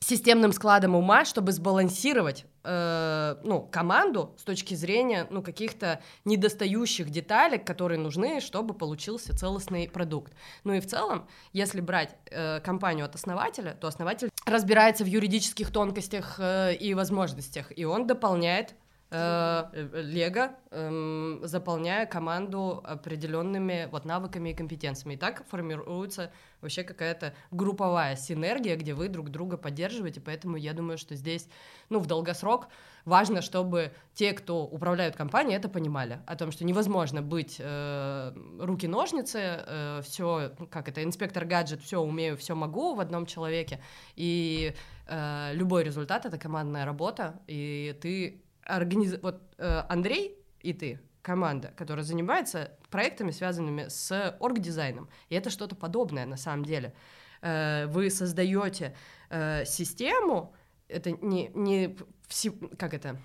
системным складом ума, чтобы сбалансировать э, ну, команду с точки зрения ну, каких-то недостающих деталей, которые нужны, чтобы получился целостный продукт. Ну и в целом, если брать э, компанию от основателя, то основатель разбирается в юридических тонкостях э, и возможностях, и он дополняет Э, Лего, эм, заполняя команду определенными вот навыками и компетенциями. И так формируется вообще какая-то групповая синергия, где вы друг друга поддерживаете, поэтому я думаю, что здесь, ну, в долгосрок важно, чтобы те, кто управляют компанией, это понимали, о том, что невозможно быть э, руки-ножницы, э, все, как это, инспектор-гаджет, все умею, все могу в одном человеке, и э, любой результат — это командная работа, и ты организ... вот э, Андрей и ты, команда, которая занимается проектами, связанными с оргдизайном. И это что-то подобное на самом деле. Э, вы создаете э, систему, это не, не все, как это,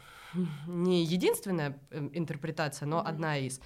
не единственная э, интерпретация, но mm-hmm. одна из. Э,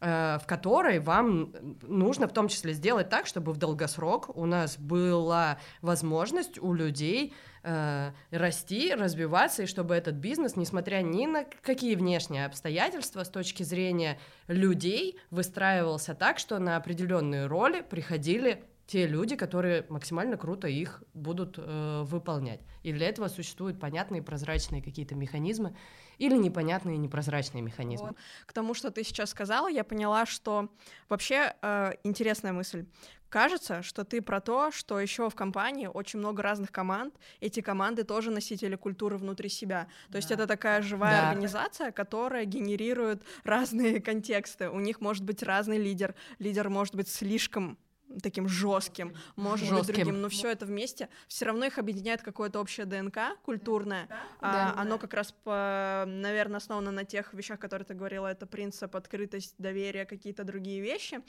в которой вам нужно в том числе сделать так, чтобы в долгосрок у нас была возможность у людей э, расти, развиваться, и чтобы этот бизнес, несмотря ни на какие внешние обстоятельства с точки зрения людей, выстраивался так, что на определенные роли приходили те люди, которые максимально круто их будут э, выполнять. И для этого существуют понятные прозрачные какие-то механизмы или непонятные непрозрачные механизмы. Вот. К тому, что ты сейчас сказала, я поняла, что вообще э, интересная мысль. Кажется, что ты про то, что еще в компании очень много разных команд, эти команды тоже носители культуры внутри себя. То да. есть это такая живая да. организация, которая генерирует [laughs] разные контексты. У них может быть разный лидер. Лидер может быть слишком таким жестким, может жестким. быть другим, но все это вместе, все равно их объединяет какое-то общее ДНК культурное. Да, а, да, оно да. как раз, по, наверное, основано на тех вещах, которые ты говорила, это принцип открытость, доверие, какие-то другие вещи.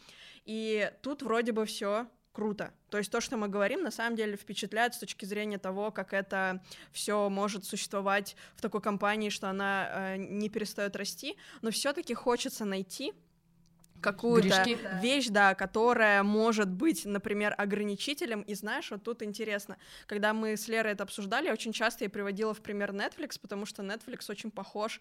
И тут вроде бы все круто. То есть то, что мы говорим, на самом деле впечатляет с точки зрения того, как это все может существовать в такой компании, что она э, не перестает расти, но все-таки хочется найти какую-то вещь, да, которая может быть, например, ограничителем. И знаешь, вот тут интересно, когда мы с Лерой это обсуждали, очень часто я приводила в пример Netflix, потому что Netflix очень похож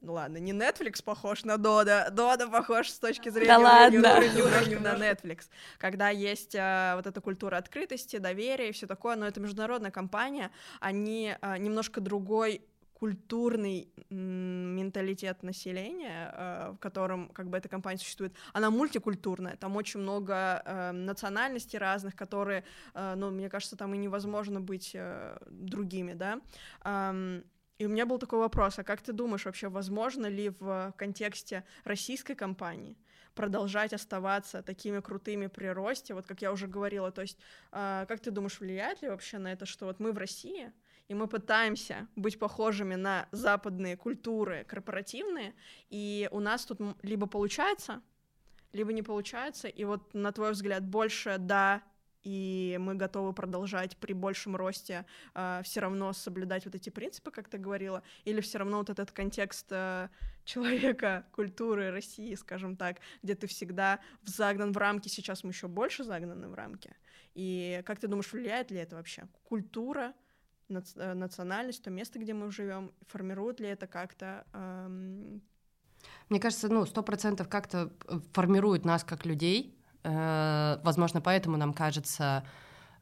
ну ладно, не Netflix похож на Дода, Дода похож с точки зрения да ладно. уровня на Netflix, когда есть а, вот эта культура открытости, доверия и все такое, но это международная компания, они а, немножко другой культурный менталитет населения, э, в котором как бы эта компания существует, она мультикультурная, там очень много э, национальностей разных, которые, э, ну, мне кажется, там и невозможно быть другими, да. И у меня был такой вопрос, а как ты думаешь, вообще возможно ли в контексте российской компании продолжать оставаться такими крутыми при росте, вот как я уже говорила, то есть как ты думаешь, влияет ли вообще на это, что вот мы в России, и мы пытаемся быть похожими на западные культуры корпоративные, и у нас тут либо получается, либо не получается, и вот на твой взгляд больше да, и мы готовы продолжать при большем росте э, все равно соблюдать вот эти принципы, как ты говорила, или все равно вот этот контекст э, человека, культуры России, скажем так, где ты всегда загнан в рамки, сейчас мы еще больше загнаны в рамки. И как ты думаешь, влияет ли это вообще? Культура, национальность, то место, где мы живем, формирует ли это как-то эм... Мне кажется, ну, сто процентов как-то э, формирует нас как людей. Э, возможно, поэтому нам кажется,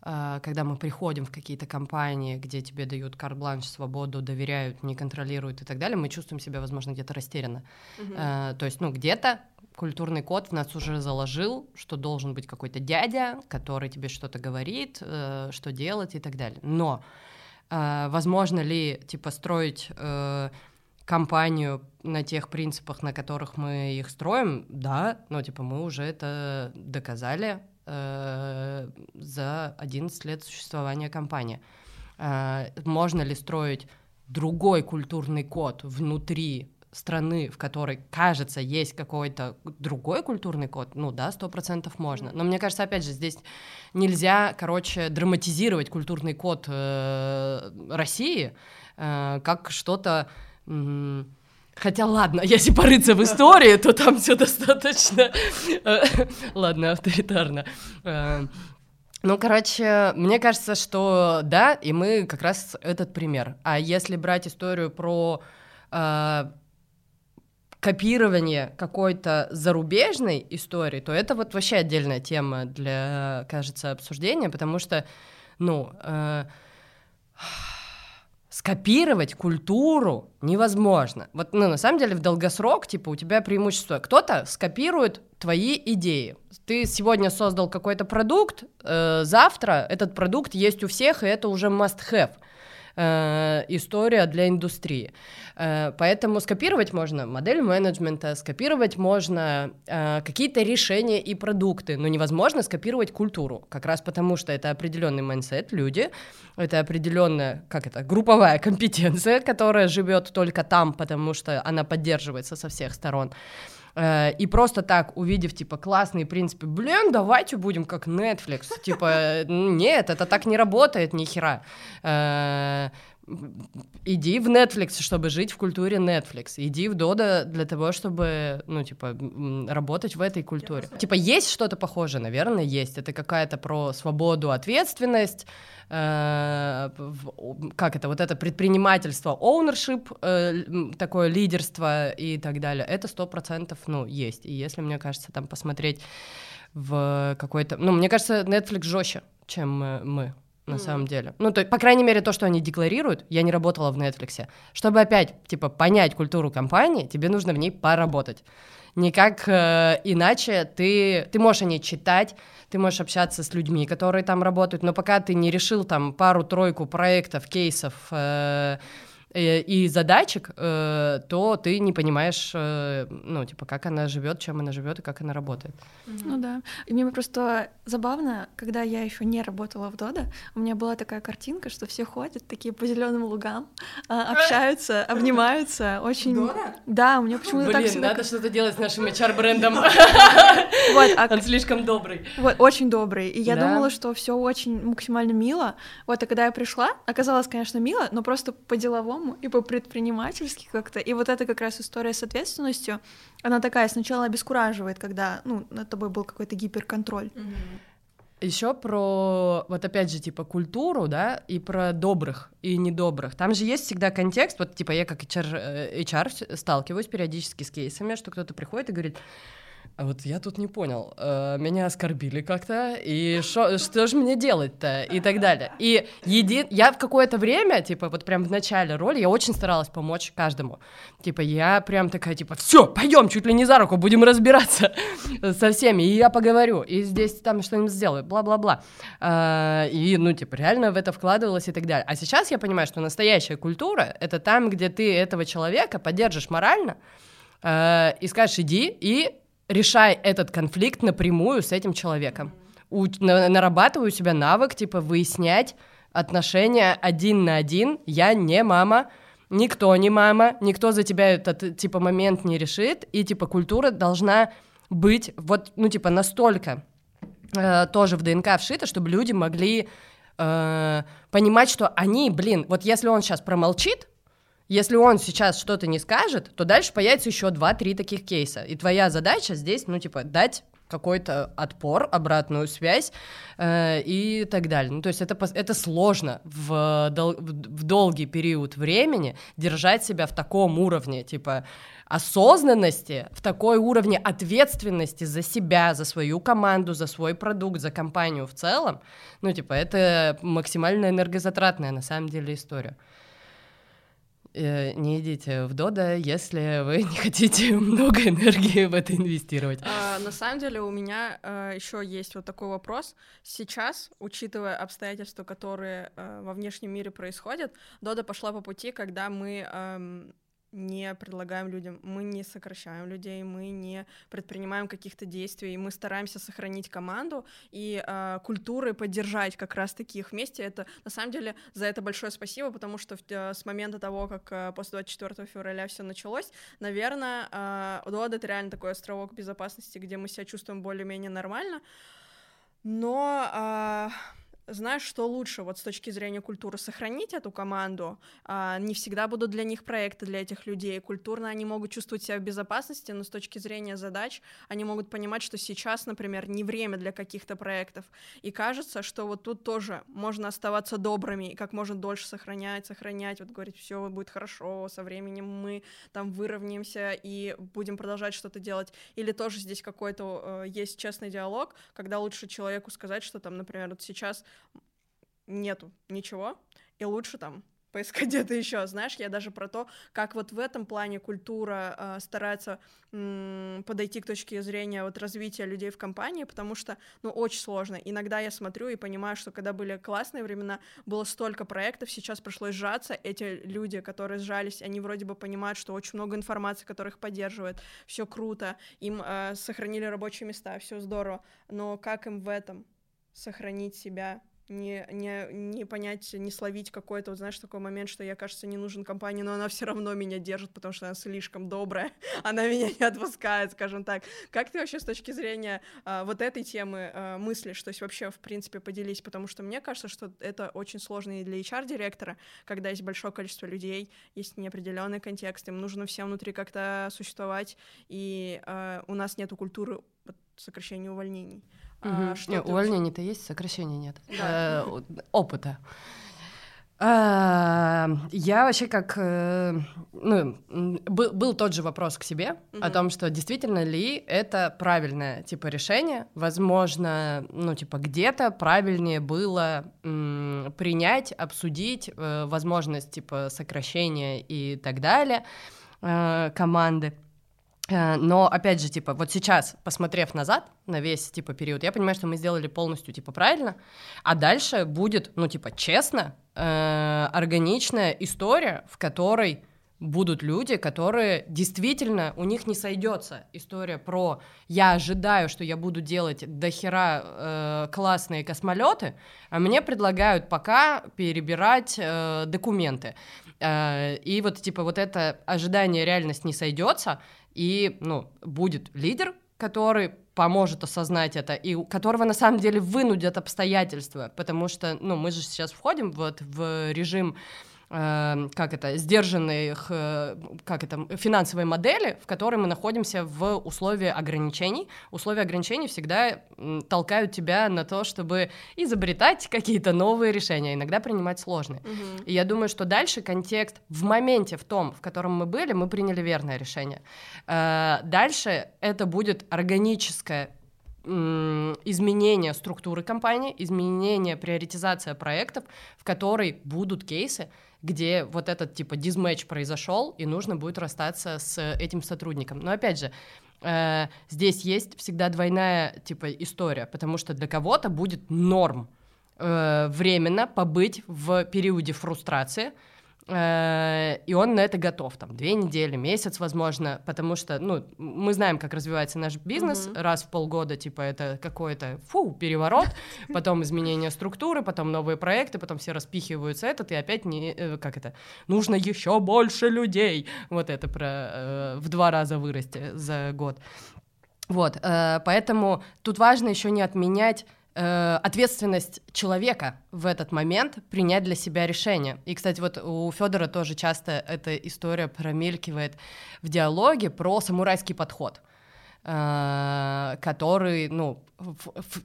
э, когда мы приходим в какие-то компании, где тебе дают карт-бланш, свободу, доверяют, не контролируют и так далее, мы чувствуем себя, возможно, где-то растерянно. Uh-huh. Э, то есть, ну, где-то культурный код в нас уже заложил, что должен быть какой-то дядя, который тебе что-то говорит, э, что делать и так далее. Но а, возможно ли, типа, строить э, компанию на тех принципах, на которых мы их строим? Да, но, типа, мы уже это доказали э, за 11 лет существования компании. Э, можно ли строить другой культурный код внутри страны, в которой, кажется, есть какой-то другой культурный код, ну да, сто процентов можно. Но мне кажется, опять же, здесь нельзя, короче, драматизировать культурный код э, России э, как что-то... Э, Хотя ладно, [laughs] если порыться в истории, то там все достаточно, э, [laughs] ладно, авторитарно. Э, ну, короче, мне кажется, что да, и мы как раз этот пример. А если брать историю про э, копирование какой-то зарубежной истории, то это вот вообще отдельная тема для, кажется, обсуждения, потому что, ну, э, скопировать культуру невозможно. Вот, ну, на самом деле, в долгосрок, типа, у тебя преимущество. Кто-то скопирует твои идеи. Ты сегодня создал какой-то продукт, э, завтра этот продукт есть у всех, и это уже must-have. Э, история для индустрии. Э, поэтому скопировать можно модель менеджмента, скопировать можно э, какие-то решения и продукты, но невозможно скопировать культуру, как раз потому, что это определенный mindset, люди, это определенная, как это, групповая [laughs] компетенция, которая живет только там, потому что она поддерживается со всех сторон. Э, и просто так, увидев, типа, классные принципы, блин, давайте будем как Netflix. Типа, нет, это так не работает, ни хера. Э, иди в Netflix, чтобы жить в культуре Netflix. Иди в Дода для того, чтобы, ну, типа, работать в этой культуре. Типа, есть что-то похожее? Наверное, есть. Это какая-то про свободу, ответственность, э, как это, вот это предпринимательство, ownership, э, такое лидерство и так далее. Это сто процентов, ну, есть. И если, мне кажется, там посмотреть в какой-то... Ну, мне кажется, Netflix жестче, чем э, мы на mm. самом деле. Ну, то, по крайней мере, то, что они декларируют, я не работала в Netflix. Чтобы опять, типа, понять культуру компании, тебе нужно в ней поработать. Никак э, иначе ты, ты можешь о ней читать, ты можешь общаться с людьми, которые там работают, но пока ты не решил там пару-тройку проектов, кейсов, э, э, и задачек, э, то ты не понимаешь, э, ну, типа, как она живет, чем она живет и как она работает. Ну да. И мне просто забавно, когда я еще не работала в Дода, у меня была такая картинка, что все ходят такие по зеленым лугам, а, общаются, [laughs] обнимаются, очень. Дода? Да, у меня почему-то так всегда. надо что-то делать с нашим HR-брендом. [laughs] А [laughs] Он слишком добрый. Вот, очень добрый. И я думала, что все очень максимально мило. Вот, а когда я пришла, оказалось, конечно, мило, но просто по-деловому и по-предпринимательски как-то. И вот это как раз история с ответственностью, она такая сначала обескураживает, когда, ну, над тобой был какой-то гиперконтроль. Еще про, вот опять же, типа, культуру, да, и про добрых и недобрых. Там же есть всегда контекст, вот, типа, я как HR, э, HR сталкиваюсь периодически с кейсами, что кто-то приходит и говорит, а вот я тут не понял, э, меня оскорбили как-то, и шо- что же мне делать-то, и так далее. И еди... я в какое-то время, типа, вот прям в начале роли, я очень старалась помочь каждому. Типа, я прям такая, типа, все, пойдем, чуть ли не за руку, будем разбираться [laughs] со всеми, и я поговорю, и здесь там что-нибудь сделаю, бла-бла-бла. А, И, ну, типа, реально в это вкладывалась и так далее. А сейчас я понимаю, что настоящая культура — это там, где ты этого человека поддержишь морально, э, и скажешь, иди и решай этот конфликт напрямую с этим человеком. У- на- нарабатывай у себя навык, типа, выяснять отношения один на один. Я не мама, никто не мама, никто за тебя этот, типа, момент не решит, и, типа, культура должна быть, вот, ну, типа, настолько э, тоже в ДНК вшито, чтобы люди могли э, понимать, что они, блин, вот если он сейчас промолчит, если он сейчас что-то не скажет, то дальше появится еще два-три таких кейса. И твоя задача здесь, ну, типа, дать какой-то отпор, обратную связь э, и так далее. Ну, то есть это, это сложно в, дол- в долгий период времени держать себя в таком уровне, типа, осознанности, в такой уровне ответственности за себя, за свою команду, за свой продукт, за компанию в целом. Ну, типа, это максимально энергозатратная на самом деле история. Э, Не идите в Дода, если вы [laughs] не хотите много энергии в это инвестировать. А, на самом деле у меня еще есть вот такой вопрос. Сейчас, учитывая обстоятельства, которые э, во внешнем мире происходят, Дода пошла по пути, когда мы эм, не предлагаем людям, мы не сокращаем людей, мы не предпринимаем каких-то действий, мы стараемся сохранить команду и э, культуры поддержать как раз-таки их вместе. Это на самом деле за это большое спасибо, потому что э, с момента того, как э, после 24 февраля все началось, наверное, э, Дуод это реально такой островок безопасности, где мы себя чувствуем более-менее нормально. Но а, знаешь, что лучше вот с точки зрения культуры сохранить эту команду? А, не всегда будут для них проекты для этих людей. Культурно они могут чувствовать себя в безопасности, но с точки зрения задач они могут понимать, что сейчас, например, не время для каких-то проектов. И кажется, что вот тут тоже можно оставаться добрыми и как можно дольше сохранять, сохранять, вот говорить, все будет хорошо, со временем мы там выровняемся и будем продолжать что-то делать. Или тоже здесь какой-то э, есть честный диалог, когда лучше человеку сказать, что там, например, вот сейчас нету ничего, и лучше там [laughs] поискать где-то еще. Знаешь, я даже про то, как вот в этом плане культура э, старается м, подойти к точке зрения вот развития людей в компании, потому что, ну, очень сложно. Иногда я смотрю и понимаю, что когда были классные времена, было столько проектов, сейчас пришлось сжаться. Эти люди, которые сжались, они вроде бы понимают, что очень много информации, которых поддерживает, все круто, им э, сохранили рабочие места, все здорово, но как им в этом сохранить себя не, не, не понять, не словить какой-то, вот, знаешь, такой момент, что я, кажется, не нужен компании, но она все равно меня держит, потому что она слишком добрая, [laughs] она меня не отпускает, скажем так. Как ты вообще с точки зрения а, вот этой темы а, мыслишь, то есть вообще, в принципе, поделись, потому что мне кажется, что это очень сложно и для HR-директора, когда есть большое количество людей, есть неопределенный контекст, им нужно всем внутри как-то существовать, и а, у нас нету культуры сокращения увольнений. Мгм. что увольнений-то есть, сокращений нет. Да. Э, Опыта. А, Я вообще как... э, Ну, был, был тот же вопрос к себе о том, что действительно ли это правильное, типа, решение. Возможно, ну, типа, где-то правильнее было м, принять, обсудить э, возможность, типа, сокращения и так далее э, команды. Э, но, опять же, типа, вот сейчас, посмотрев назад на весь, типа, период, я понимаю, что мы сделали полностью, типа, правильно, а дальше будет, ну, типа, честно, э, органичная история, в которой будут люди, которые действительно, у них не сойдется история про «я ожидаю, что я буду делать дохера э, классные космолеты», а мне предлагают пока перебирать э, документы. Э, и вот, типа, вот это ожидание реальность не сойдется, и, ну, будет лидер, который поможет осознать это, и которого на самом деле вынудят обстоятельства, потому что, ну, мы же сейчас входим вот в режим как это, сдержанных, э, как это, финансовой модели, в которой мы находимся в условии ограничений. Условия ограничений всегда толкают тебя на то, чтобы изобретать какие-то новые решения, иногда принимать сложные. Угу. И я думаю, что дальше контекст в моменте в том, в котором мы были, мы приняли верное решение. Э, дальше это будет органическое изменение структуры компании, изменение, приоритизация проектов, в которой будут кейсы, где вот этот типа дизмэч произошел, и нужно будет расстаться с этим сотрудником. Но опять же, э, здесь есть всегда двойная типа история, потому что для кого-то будет норм э, временно побыть в периоде фрустрации, Э, и он на это готов, там, две недели, месяц, возможно, потому что, ну, мы знаем, как развивается наш бизнес, mm-hmm. раз в полгода, типа, это какой-то, фу, переворот, [laughs] потом изменение структуры, потом новые проекты, потом все распихиваются этот, и опять, не, э, как это, нужно еще больше людей, вот это про э, в два раза вырасти за год. Вот, э, поэтому тут важно еще не отменять Э, ответственность человека в этот момент принять для себя решение. И, кстати, вот у Федора тоже часто эта история промелькивает в диалоге про самурайский подход э, который, ну,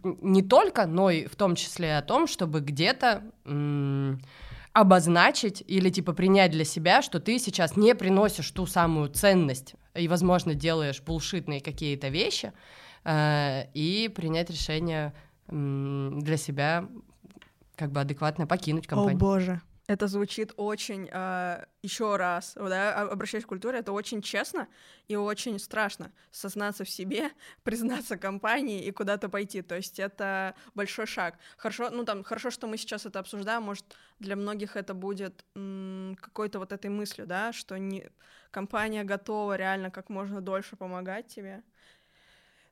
не только, но и в том числе о том, чтобы где-то обозначить или типа принять для себя, что ты сейчас не приносишь ту самую ценность и, возможно, делаешь булшитные какие-то вещи, э, и принять решение для себя как бы адекватно покинуть компанию. О боже, это звучит очень, э, а, еще раз, да, обращаясь к культуре, это очень честно и очень страшно сознаться в себе, [laughs] признаться компании и куда-то пойти. То есть это большой шаг. Хорошо, ну там, хорошо, что мы сейчас это обсуждаем, может, для многих это будет какой-то вот этой мыслью, да, что не, компания готова реально как можно дольше помогать тебе,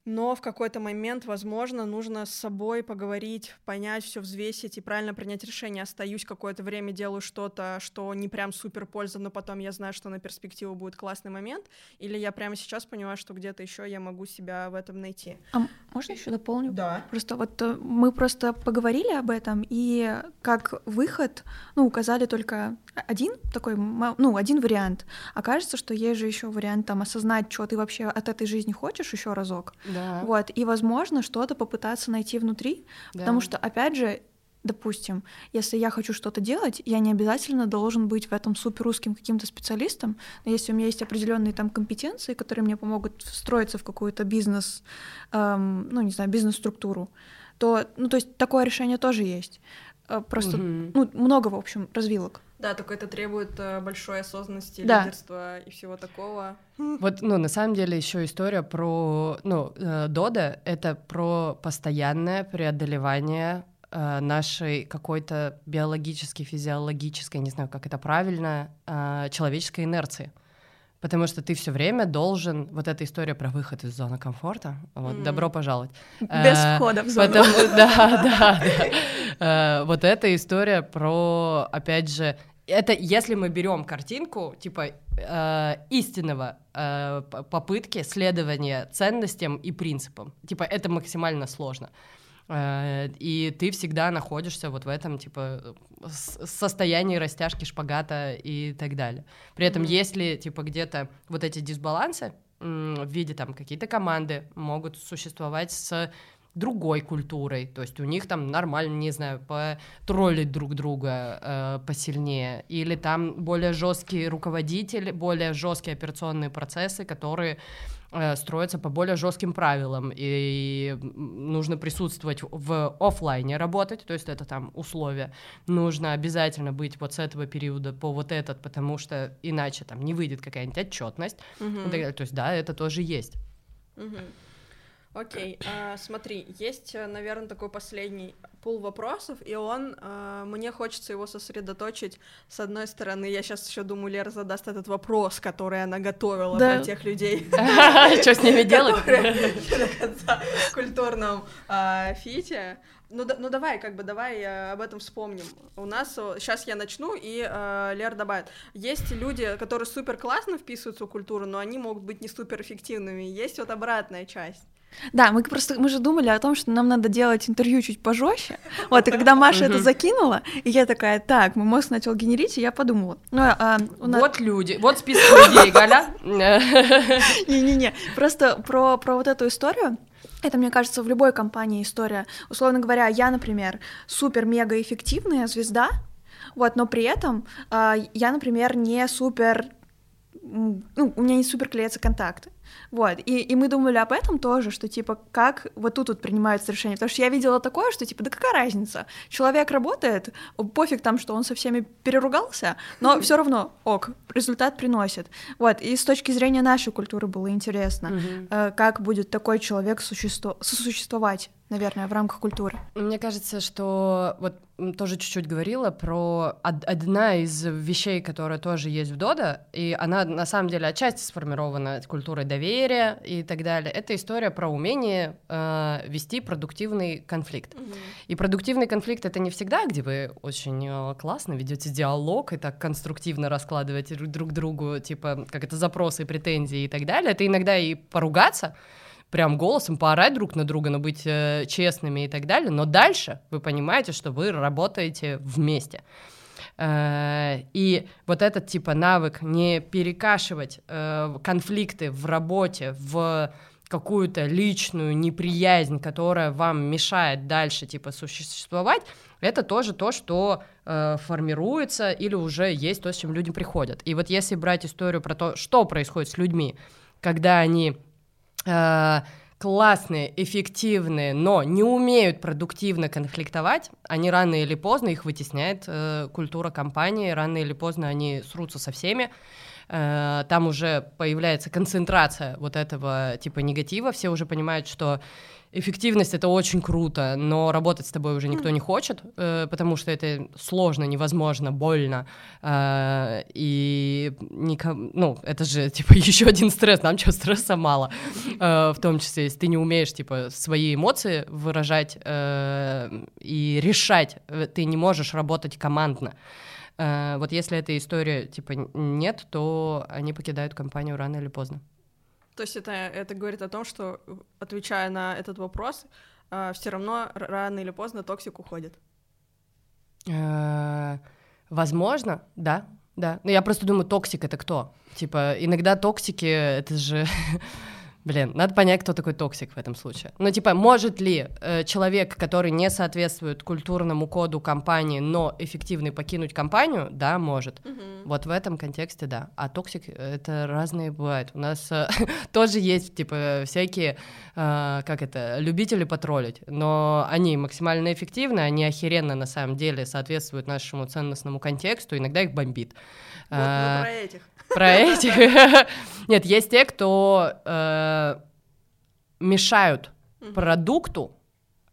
но в какой-то момент, возможно, нужно с собой поговорить, понять, все взвесить и правильно принять решение. Остаюсь какое-то время, делаю что-то, что не прям супер польза, но потом я знаю, что на перспективу будет классный момент, или я прямо сейчас понимаю, что где-то еще я могу себя в этом найти. А можно еще дополню? Да. Просто вот э, мы просто поговорили об этом, и как выход, ну, указали только один такой, ну, один вариант. Окажется, что есть же еще вариант там осознать, что ты вообще от этой жизни хочешь еще разок. Да. Вот, и, возможно, что-то попытаться найти внутри, да. потому что, опять же, допустим, если я хочу что-то делать, я не обязательно должен быть в этом супер русским каким-то специалистом, но если у меня есть определенные там компетенции, которые мне помогут встроиться в какую-то бизнес, эм, ну не знаю, бизнес-структуру, то, ну то есть такое решение тоже есть. Э, просто, угу. ну много в общем развилок. Да, только это требует э, большой осознанности, да. лидерства и всего такого. Вот, ну, на самом деле еще история про, ну, э, Дода — это про постоянное преодолевание э, нашей какой-то биологической, физиологической, не знаю, как это правильно, человеческой инерции. Потому что ты все время должен, вот эта история про выход из зоны комфорта, вот, mm. добро пожаловать. Без э, входа в зону. Потому, [laughs] да, да, да. Э, вот эта история про, опять же, это если мы берем картинку, типа, э, истинного э, попытки следования ценностям и принципам. Типа, это максимально сложно. Э, и ты всегда находишься вот в этом, типа, состоянии растяжки шпагата и так далее. При этом, mm-hmm. если, типа, где-то вот эти дисбалансы в виде, там, какие-то команды могут существовать с другой культурой, то есть у них там нормально, не знаю, потроллить друг друга э, посильнее, или там более жесткий руководитель, более жесткие операционные процессы, которые строятся по более жестким правилам, и нужно присутствовать в офлайне работать, то есть это там условия, нужно обязательно быть вот с этого периода по вот этот, потому что иначе там не выйдет какая-нибудь отчетность, mm-hmm. то есть да, это тоже есть. Mm-hmm. Окей, а, смотри, есть, э, наверное, такой последний пул вопросов, и он, а, мне хочется его сосредоточить. С одной стороны, я сейчас еще думаю, Лера задаст этот вопрос, который она готовила да. про тех людей. [laughs] Что с ними делать? Конца культурном а, фите. Ну, да, ну давай, как бы, давай э, об этом вспомним. У нас сейчас я начну, и э, Лер добавит. Есть люди, которые супер классно вписываются в культуру, но они могут быть не супер эффективными. Есть вот обратная часть. Да, мы просто мы же думали о том, что нам надо делать интервью чуть пожестче. [laughs] Вот, и когда Маша это закинула, и я такая, так, мой мозг начал генерить, и я подумала. Ну, а, у нас... Вот люди, вот список людей, Галя. [laughs] Не-не-не, просто про, про вот эту историю. Это, мне кажется, в любой компании история. Условно говоря, я, например, супер-мега эффективная звезда, вот, но при этом э, я, например, не супер ну, у меня не супер клеятся контакты. Вот, и, и мы думали об этом тоже, что, типа, как вот тут вот принимаются решения, потому что я видела такое, что, типа, да какая разница, человек работает, пофиг там, что он со всеми переругался, но все равно, ок, результат приносит. Вот, и с точки зрения нашей культуры было интересно, э, как будет такой человек существо сосуществовать наверное, в рамках культуры. Мне кажется, что вот тоже чуть-чуть говорила про одна из вещей, которая тоже есть в Дода, и она на самом деле отчасти сформирована культурой доверия и так далее. Это история про умение э, вести продуктивный конфликт. Mm-hmm. И продуктивный конфликт это не всегда, где вы очень э, классно ведете диалог и так конструктивно раскладываете друг другу, типа, как это запросы, претензии и так далее. Это иногда и поругаться, прям голосом поорать друг на друга, но быть э, честными и так далее. Но дальше вы понимаете, что вы работаете вместе. Э, и вот этот типа навык не перекашивать э, конфликты в работе, в какую-то личную неприязнь, которая вам мешает дальше типа существовать, это тоже то, что э, формируется или уже есть то, с чем люди приходят. И вот если брать историю про то, что происходит с людьми, когда они классные, эффективные, но не умеют продуктивно конфликтовать, они рано или поздно их вытесняет э, культура компании, рано или поздно они срутся со всеми, э, там уже появляется концентрация вот этого типа негатива, все уже понимают, что эффективность это очень круто, но работать с тобой уже никто не хочет, э, потому что это сложно, невозможно, больно. Э, и ником... ну, это же [laughs] типа еще один стресс, нам что, стресса мало. Э, в том числе, если ты не умеешь типа свои эмоции выражать э, и решать, э, ты не можешь работать командно. Э, вот если эта история типа нет, то они покидают компанию рано или поздно. То есть это, это говорит о том, что, отвечая на этот вопрос, э, все равно рано или поздно токсик уходит. Э, возможно, да, да. Но я просто думаю, токсик это кто? Типа, иногда токсики это же [laughs] Блин, надо понять, кто такой токсик в этом случае. Ну, типа, может ли э, человек, который не соответствует культурному коду компании, но эффективный покинуть компанию? Да, может. Угу. Вот в этом контексте, да. А токсик э, это разные бывают. У нас э, [laughs] тоже есть, типа, всякие, э, как это, любители потроллить, но они максимально эффективны, они охеренно на самом деле соответствуют нашему ценностному контексту, иногда их бомбит. Вот мы а, про этих про этих. Нет, есть те, кто э, мешают продукту,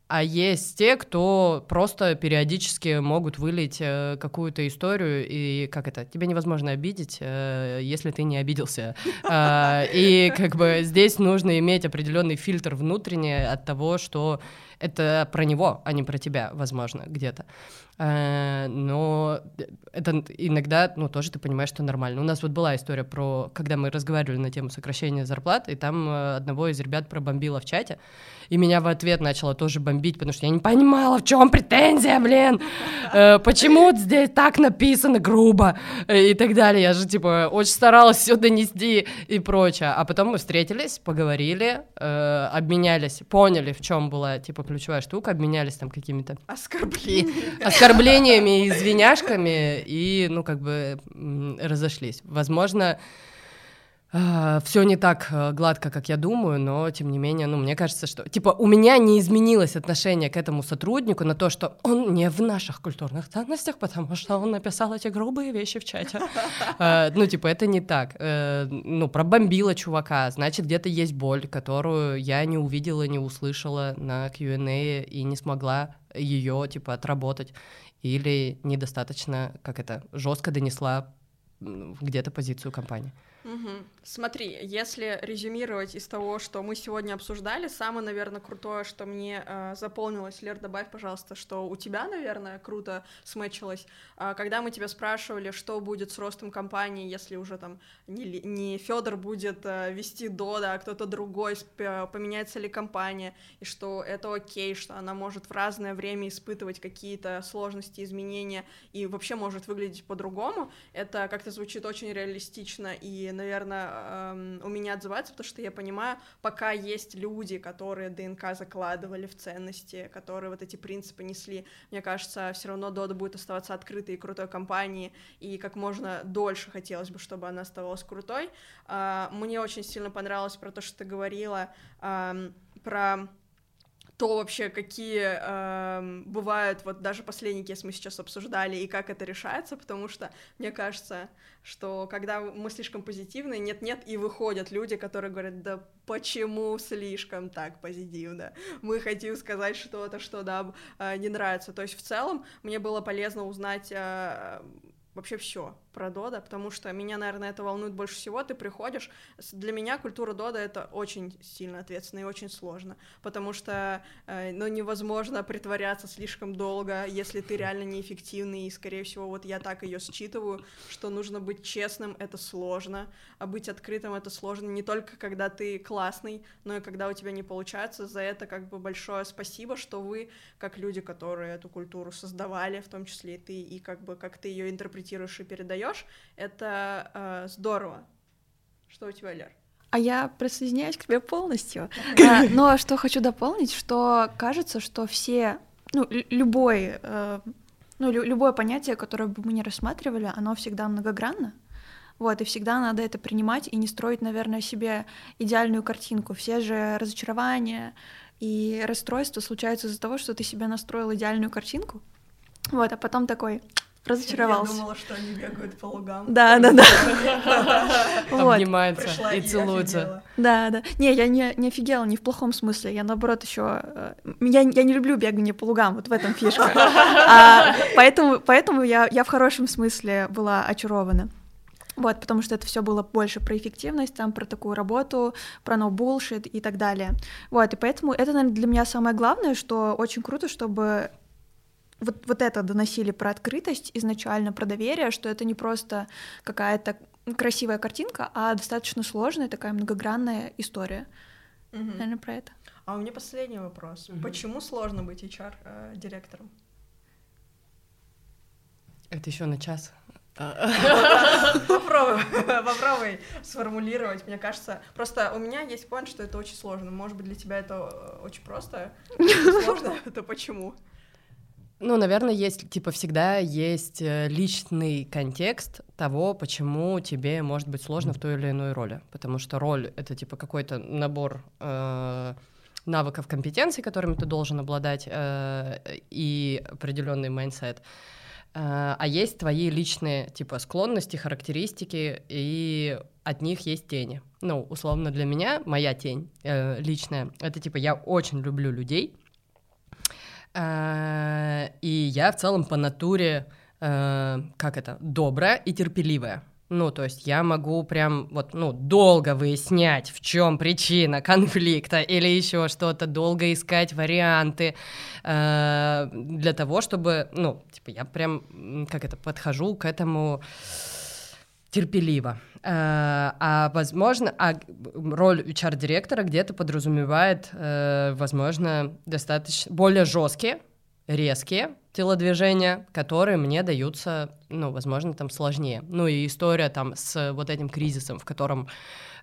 а есть те, кто просто периодически могут вылить э, какую-то историю, и как это, тебя невозможно обидеть, э, если ты не обиделся. Э, [laughs] и как бы здесь нужно иметь определенный фильтр внутренний от того, что это про него, а не про тебя, возможно, где-то. Э, но это иногда, ну, тоже ты понимаешь, что нормально. У нас вот была история про, когда мы разговаривали на тему сокращения зарплат, и там э, одного из ребят пробомбило в чате, и меня в ответ начало тоже бомбить потому что я не понимала, в чем претензия, блин, э, почему здесь так написано грубо и так далее. Я же, типа, очень старалась все донести и прочее. А потом мы встретились, поговорили, обменялись, поняли, в чем была, типа, ключевая штука, обменялись там какими-то... Оскорблениями. [laughs] Оскорблениями и извиняшками, и, ну, как бы разошлись. Возможно, все не так uh, гладко, как я думаю, но тем не менее, ну, мне кажется, что, типа, у меня не изменилось отношение к этому сотруднику на то, что он не в наших культурных ценностях, потому что он написал эти грубые вещи в чате. Uh, [laughs] ну, типа, это не так. Э, ну, пробомбила чувака, значит, где-то есть боль, которую я не увидела, не услышала на Q&A и не смогла ее, типа, отработать или недостаточно, как это, жестко донесла где-то позицию компании. Угу. Смотри, если резюмировать из того, что мы сегодня обсуждали, самое, наверное, крутое, что мне э, заполнилось, Лер, добавь, пожалуйста, что у тебя, наверное, круто смычилось, э, когда мы тебя спрашивали, что будет с ростом компании, если уже там не, не Федор будет э, вести Дода, а кто-то другой, поменяется ли компания, и что это окей, что она может в разное время испытывать какие-то сложности, изменения, и вообще может выглядеть по-другому, это как-то звучит очень реалистично и наверное, у меня отзывается, потому что я понимаю, пока есть люди, которые ДНК закладывали в ценности, которые вот эти принципы несли, мне кажется, все равно Дода будет оставаться открытой и крутой компанией, и как можно дольше хотелось бы, чтобы она оставалась крутой. А, мне очень сильно понравилось про то, что ты говорила про то вообще, какие э, бывают, вот даже последний кейс мы сейчас обсуждали, и как это решается, потому что мне кажется, что когда мы слишком позитивны, нет-нет, и выходят люди, которые говорят, да почему слишком так позитивно? Мы хотим сказать что-то, что нам э, не нравится. То есть в целом мне было полезно узнать э, вообще все про Дода, потому что меня, наверное, это волнует больше всего. Ты приходишь, для меня культура Дода это очень сильно ответственно и очень сложно, потому что, э, ну, невозможно притворяться слишком долго, если ты реально неэффективный, и, скорее всего, вот я так ее считываю, что нужно быть честным, это сложно, а быть открытым это сложно не только когда ты классный, но и когда у тебя не получается. За это как бы большое спасибо, что вы, как люди, которые эту культуру создавали, в том числе и ты, и как бы как ты ее интерпретируешь и передаешь, это э, здорово. Что у тебя, Лер? А я присоединяюсь к тебе полностью. [laughs] а, но что хочу дополнить, что кажется, что все, ну, любой, э, ну, лю- любое понятие, которое бы мы не рассматривали, оно всегда многогранно. Вот, и всегда надо это принимать и не строить, наверное, себе идеальную картинку. Все же разочарования и расстройства случаются из-за того, что ты себе настроил идеальную картинку, вот, а потом такой, разочаровался. Я думала, что они бегают по лугам. Да, да, да. [laughs] Обнимаются и целуются. Да, да. Не, я не, не офигела, не в плохом смысле. Я наоборот еще. Э, я, я не люблю бегание по лугам, вот в этом фишка. [laughs] А, поэтому, поэтому я, я в хорошем смысле была очарована. Вот, потому что это все было больше про эффективность, там, про такую работу, про no bullshit и так далее. Вот, и поэтому это, наверное, для меня самое главное, что очень круто, чтобы вот, вот это доносили про открытость изначально, про доверие, что это не просто какая-то красивая картинка, а достаточно сложная такая многогранная история. Угу. Наверное, про это. А у меня последний вопрос. Угу. Почему сложно быть HR-директором? Э, это еще на час. [laughs] Попробуй, попробуй сформулировать. Мне кажется, просто у меня есть поинт, что это очень сложно. Может быть, для тебя это э, очень просто. [laughs] Сложно, это почему? Ну, наверное, есть, типа, всегда есть э, личный контекст того, почему тебе может быть сложно в той или иной роли. Потому что роль — это, типа, какой-то набор э, навыков, компетенций, которыми ты должен обладать, э, и определенный mindset. Э, а есть твои личные, типа, склонности, характеристики, и от них есть тени. Ну, условно, для меня моя тень э, личная — это, типа, я очень люблю людей — и я в целом по натуре, э, как это, добрая и терпеливая. Ну, то есть я могу прям вот, ну, долго выяснять, в чем причина конфликта или еще что-то, долго искать варианты э, для того, чтобы, ну, типа я прям, как это, подхожу к этому терпеливо. Э, а возможно, а роль HR-директора где-то подразумевает, э, возможно, достаточно более жесткие, резкие телодвижения, которые мне даются, ну, возможно, там сложнее. Ну и история там с вот этим кризисом, в котором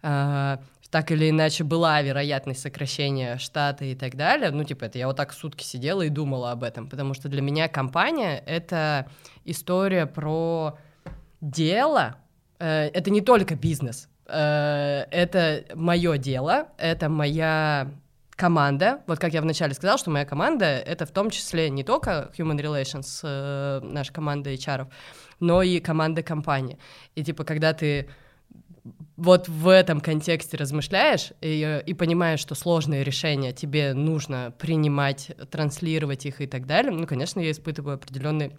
э, так или иначе была вероятность сокращения штата и так далее. Ну, типа, это я вот так сутки сидела и думала об этом, потому что для меня компания — это история про дело, это не только бизнес, э, это мое дело, это моя команда, вот как я вначале сказала, что моя команда — это в том числе не только Human Relations, э, наша команда HR, но и команда компании. И типа, когда ты вот в этом контексте размышляешь и, и понимаешь, что сложные решения тебе нужно принимать, транслировать их и так далее, ну, конечно, я испытываю определенные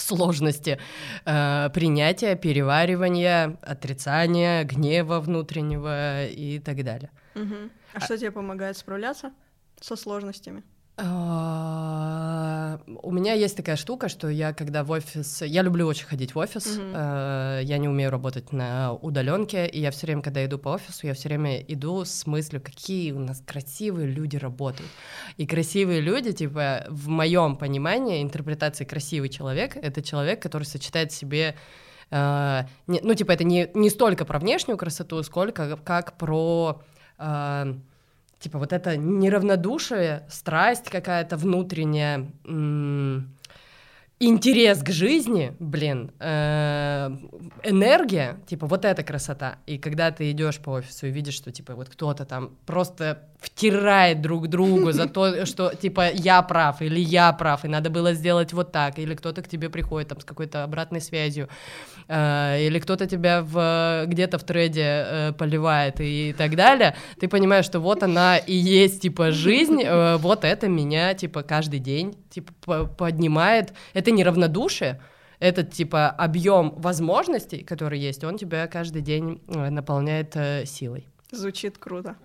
сложности э, принятия, переваривания, отрицания, гнева внутреннего и так далее. Угу. А, а что тебе помогает справляться со сложностями? А, у меня есть такая штука, что я когда в офис, я люблю очень ходить в офис, mm-hmm. я не умею работать на удаленке, и я все время, когда иду по офису, я все время иду с мыслью, какие у нас красивые люди работают. И красивые люди, типа, в моем понимании, интерпретации красивый человек, это человек, который сочетает в себе не, ну, типа, это не, не столько про внешнюю красоту, сколько как про типа вот это неравнодушие, страсть какая-то внутренняя, интерес к жизни, блин, э, энергия, типа вот эта красота. И когда ты идешь по офису и видишь, что типа вот кто-то там просто втирает друг другу за то, [laughs] что типа я прав или я прав, и надо было сделать вот так, или кто-то к тебе приходит там с какой-то обратной связью, э, или кто-то тебя в, где-то в треде э, поливает и так далее, ты понимаешь, что вот она и есть типа жизнь, э, вот это меня типа каждый день типа поднимает, это не равнодушие, этот типа объем возможностей, который есть, он тебя каждый день э, наполняет э, силой. Звучит круто.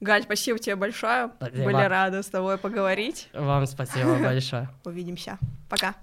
Галь, спасибо тебе большое. Спасибо. Были рады с тобой поговорить. Вам спасибо большое. [laughs] Увидимся. Пока.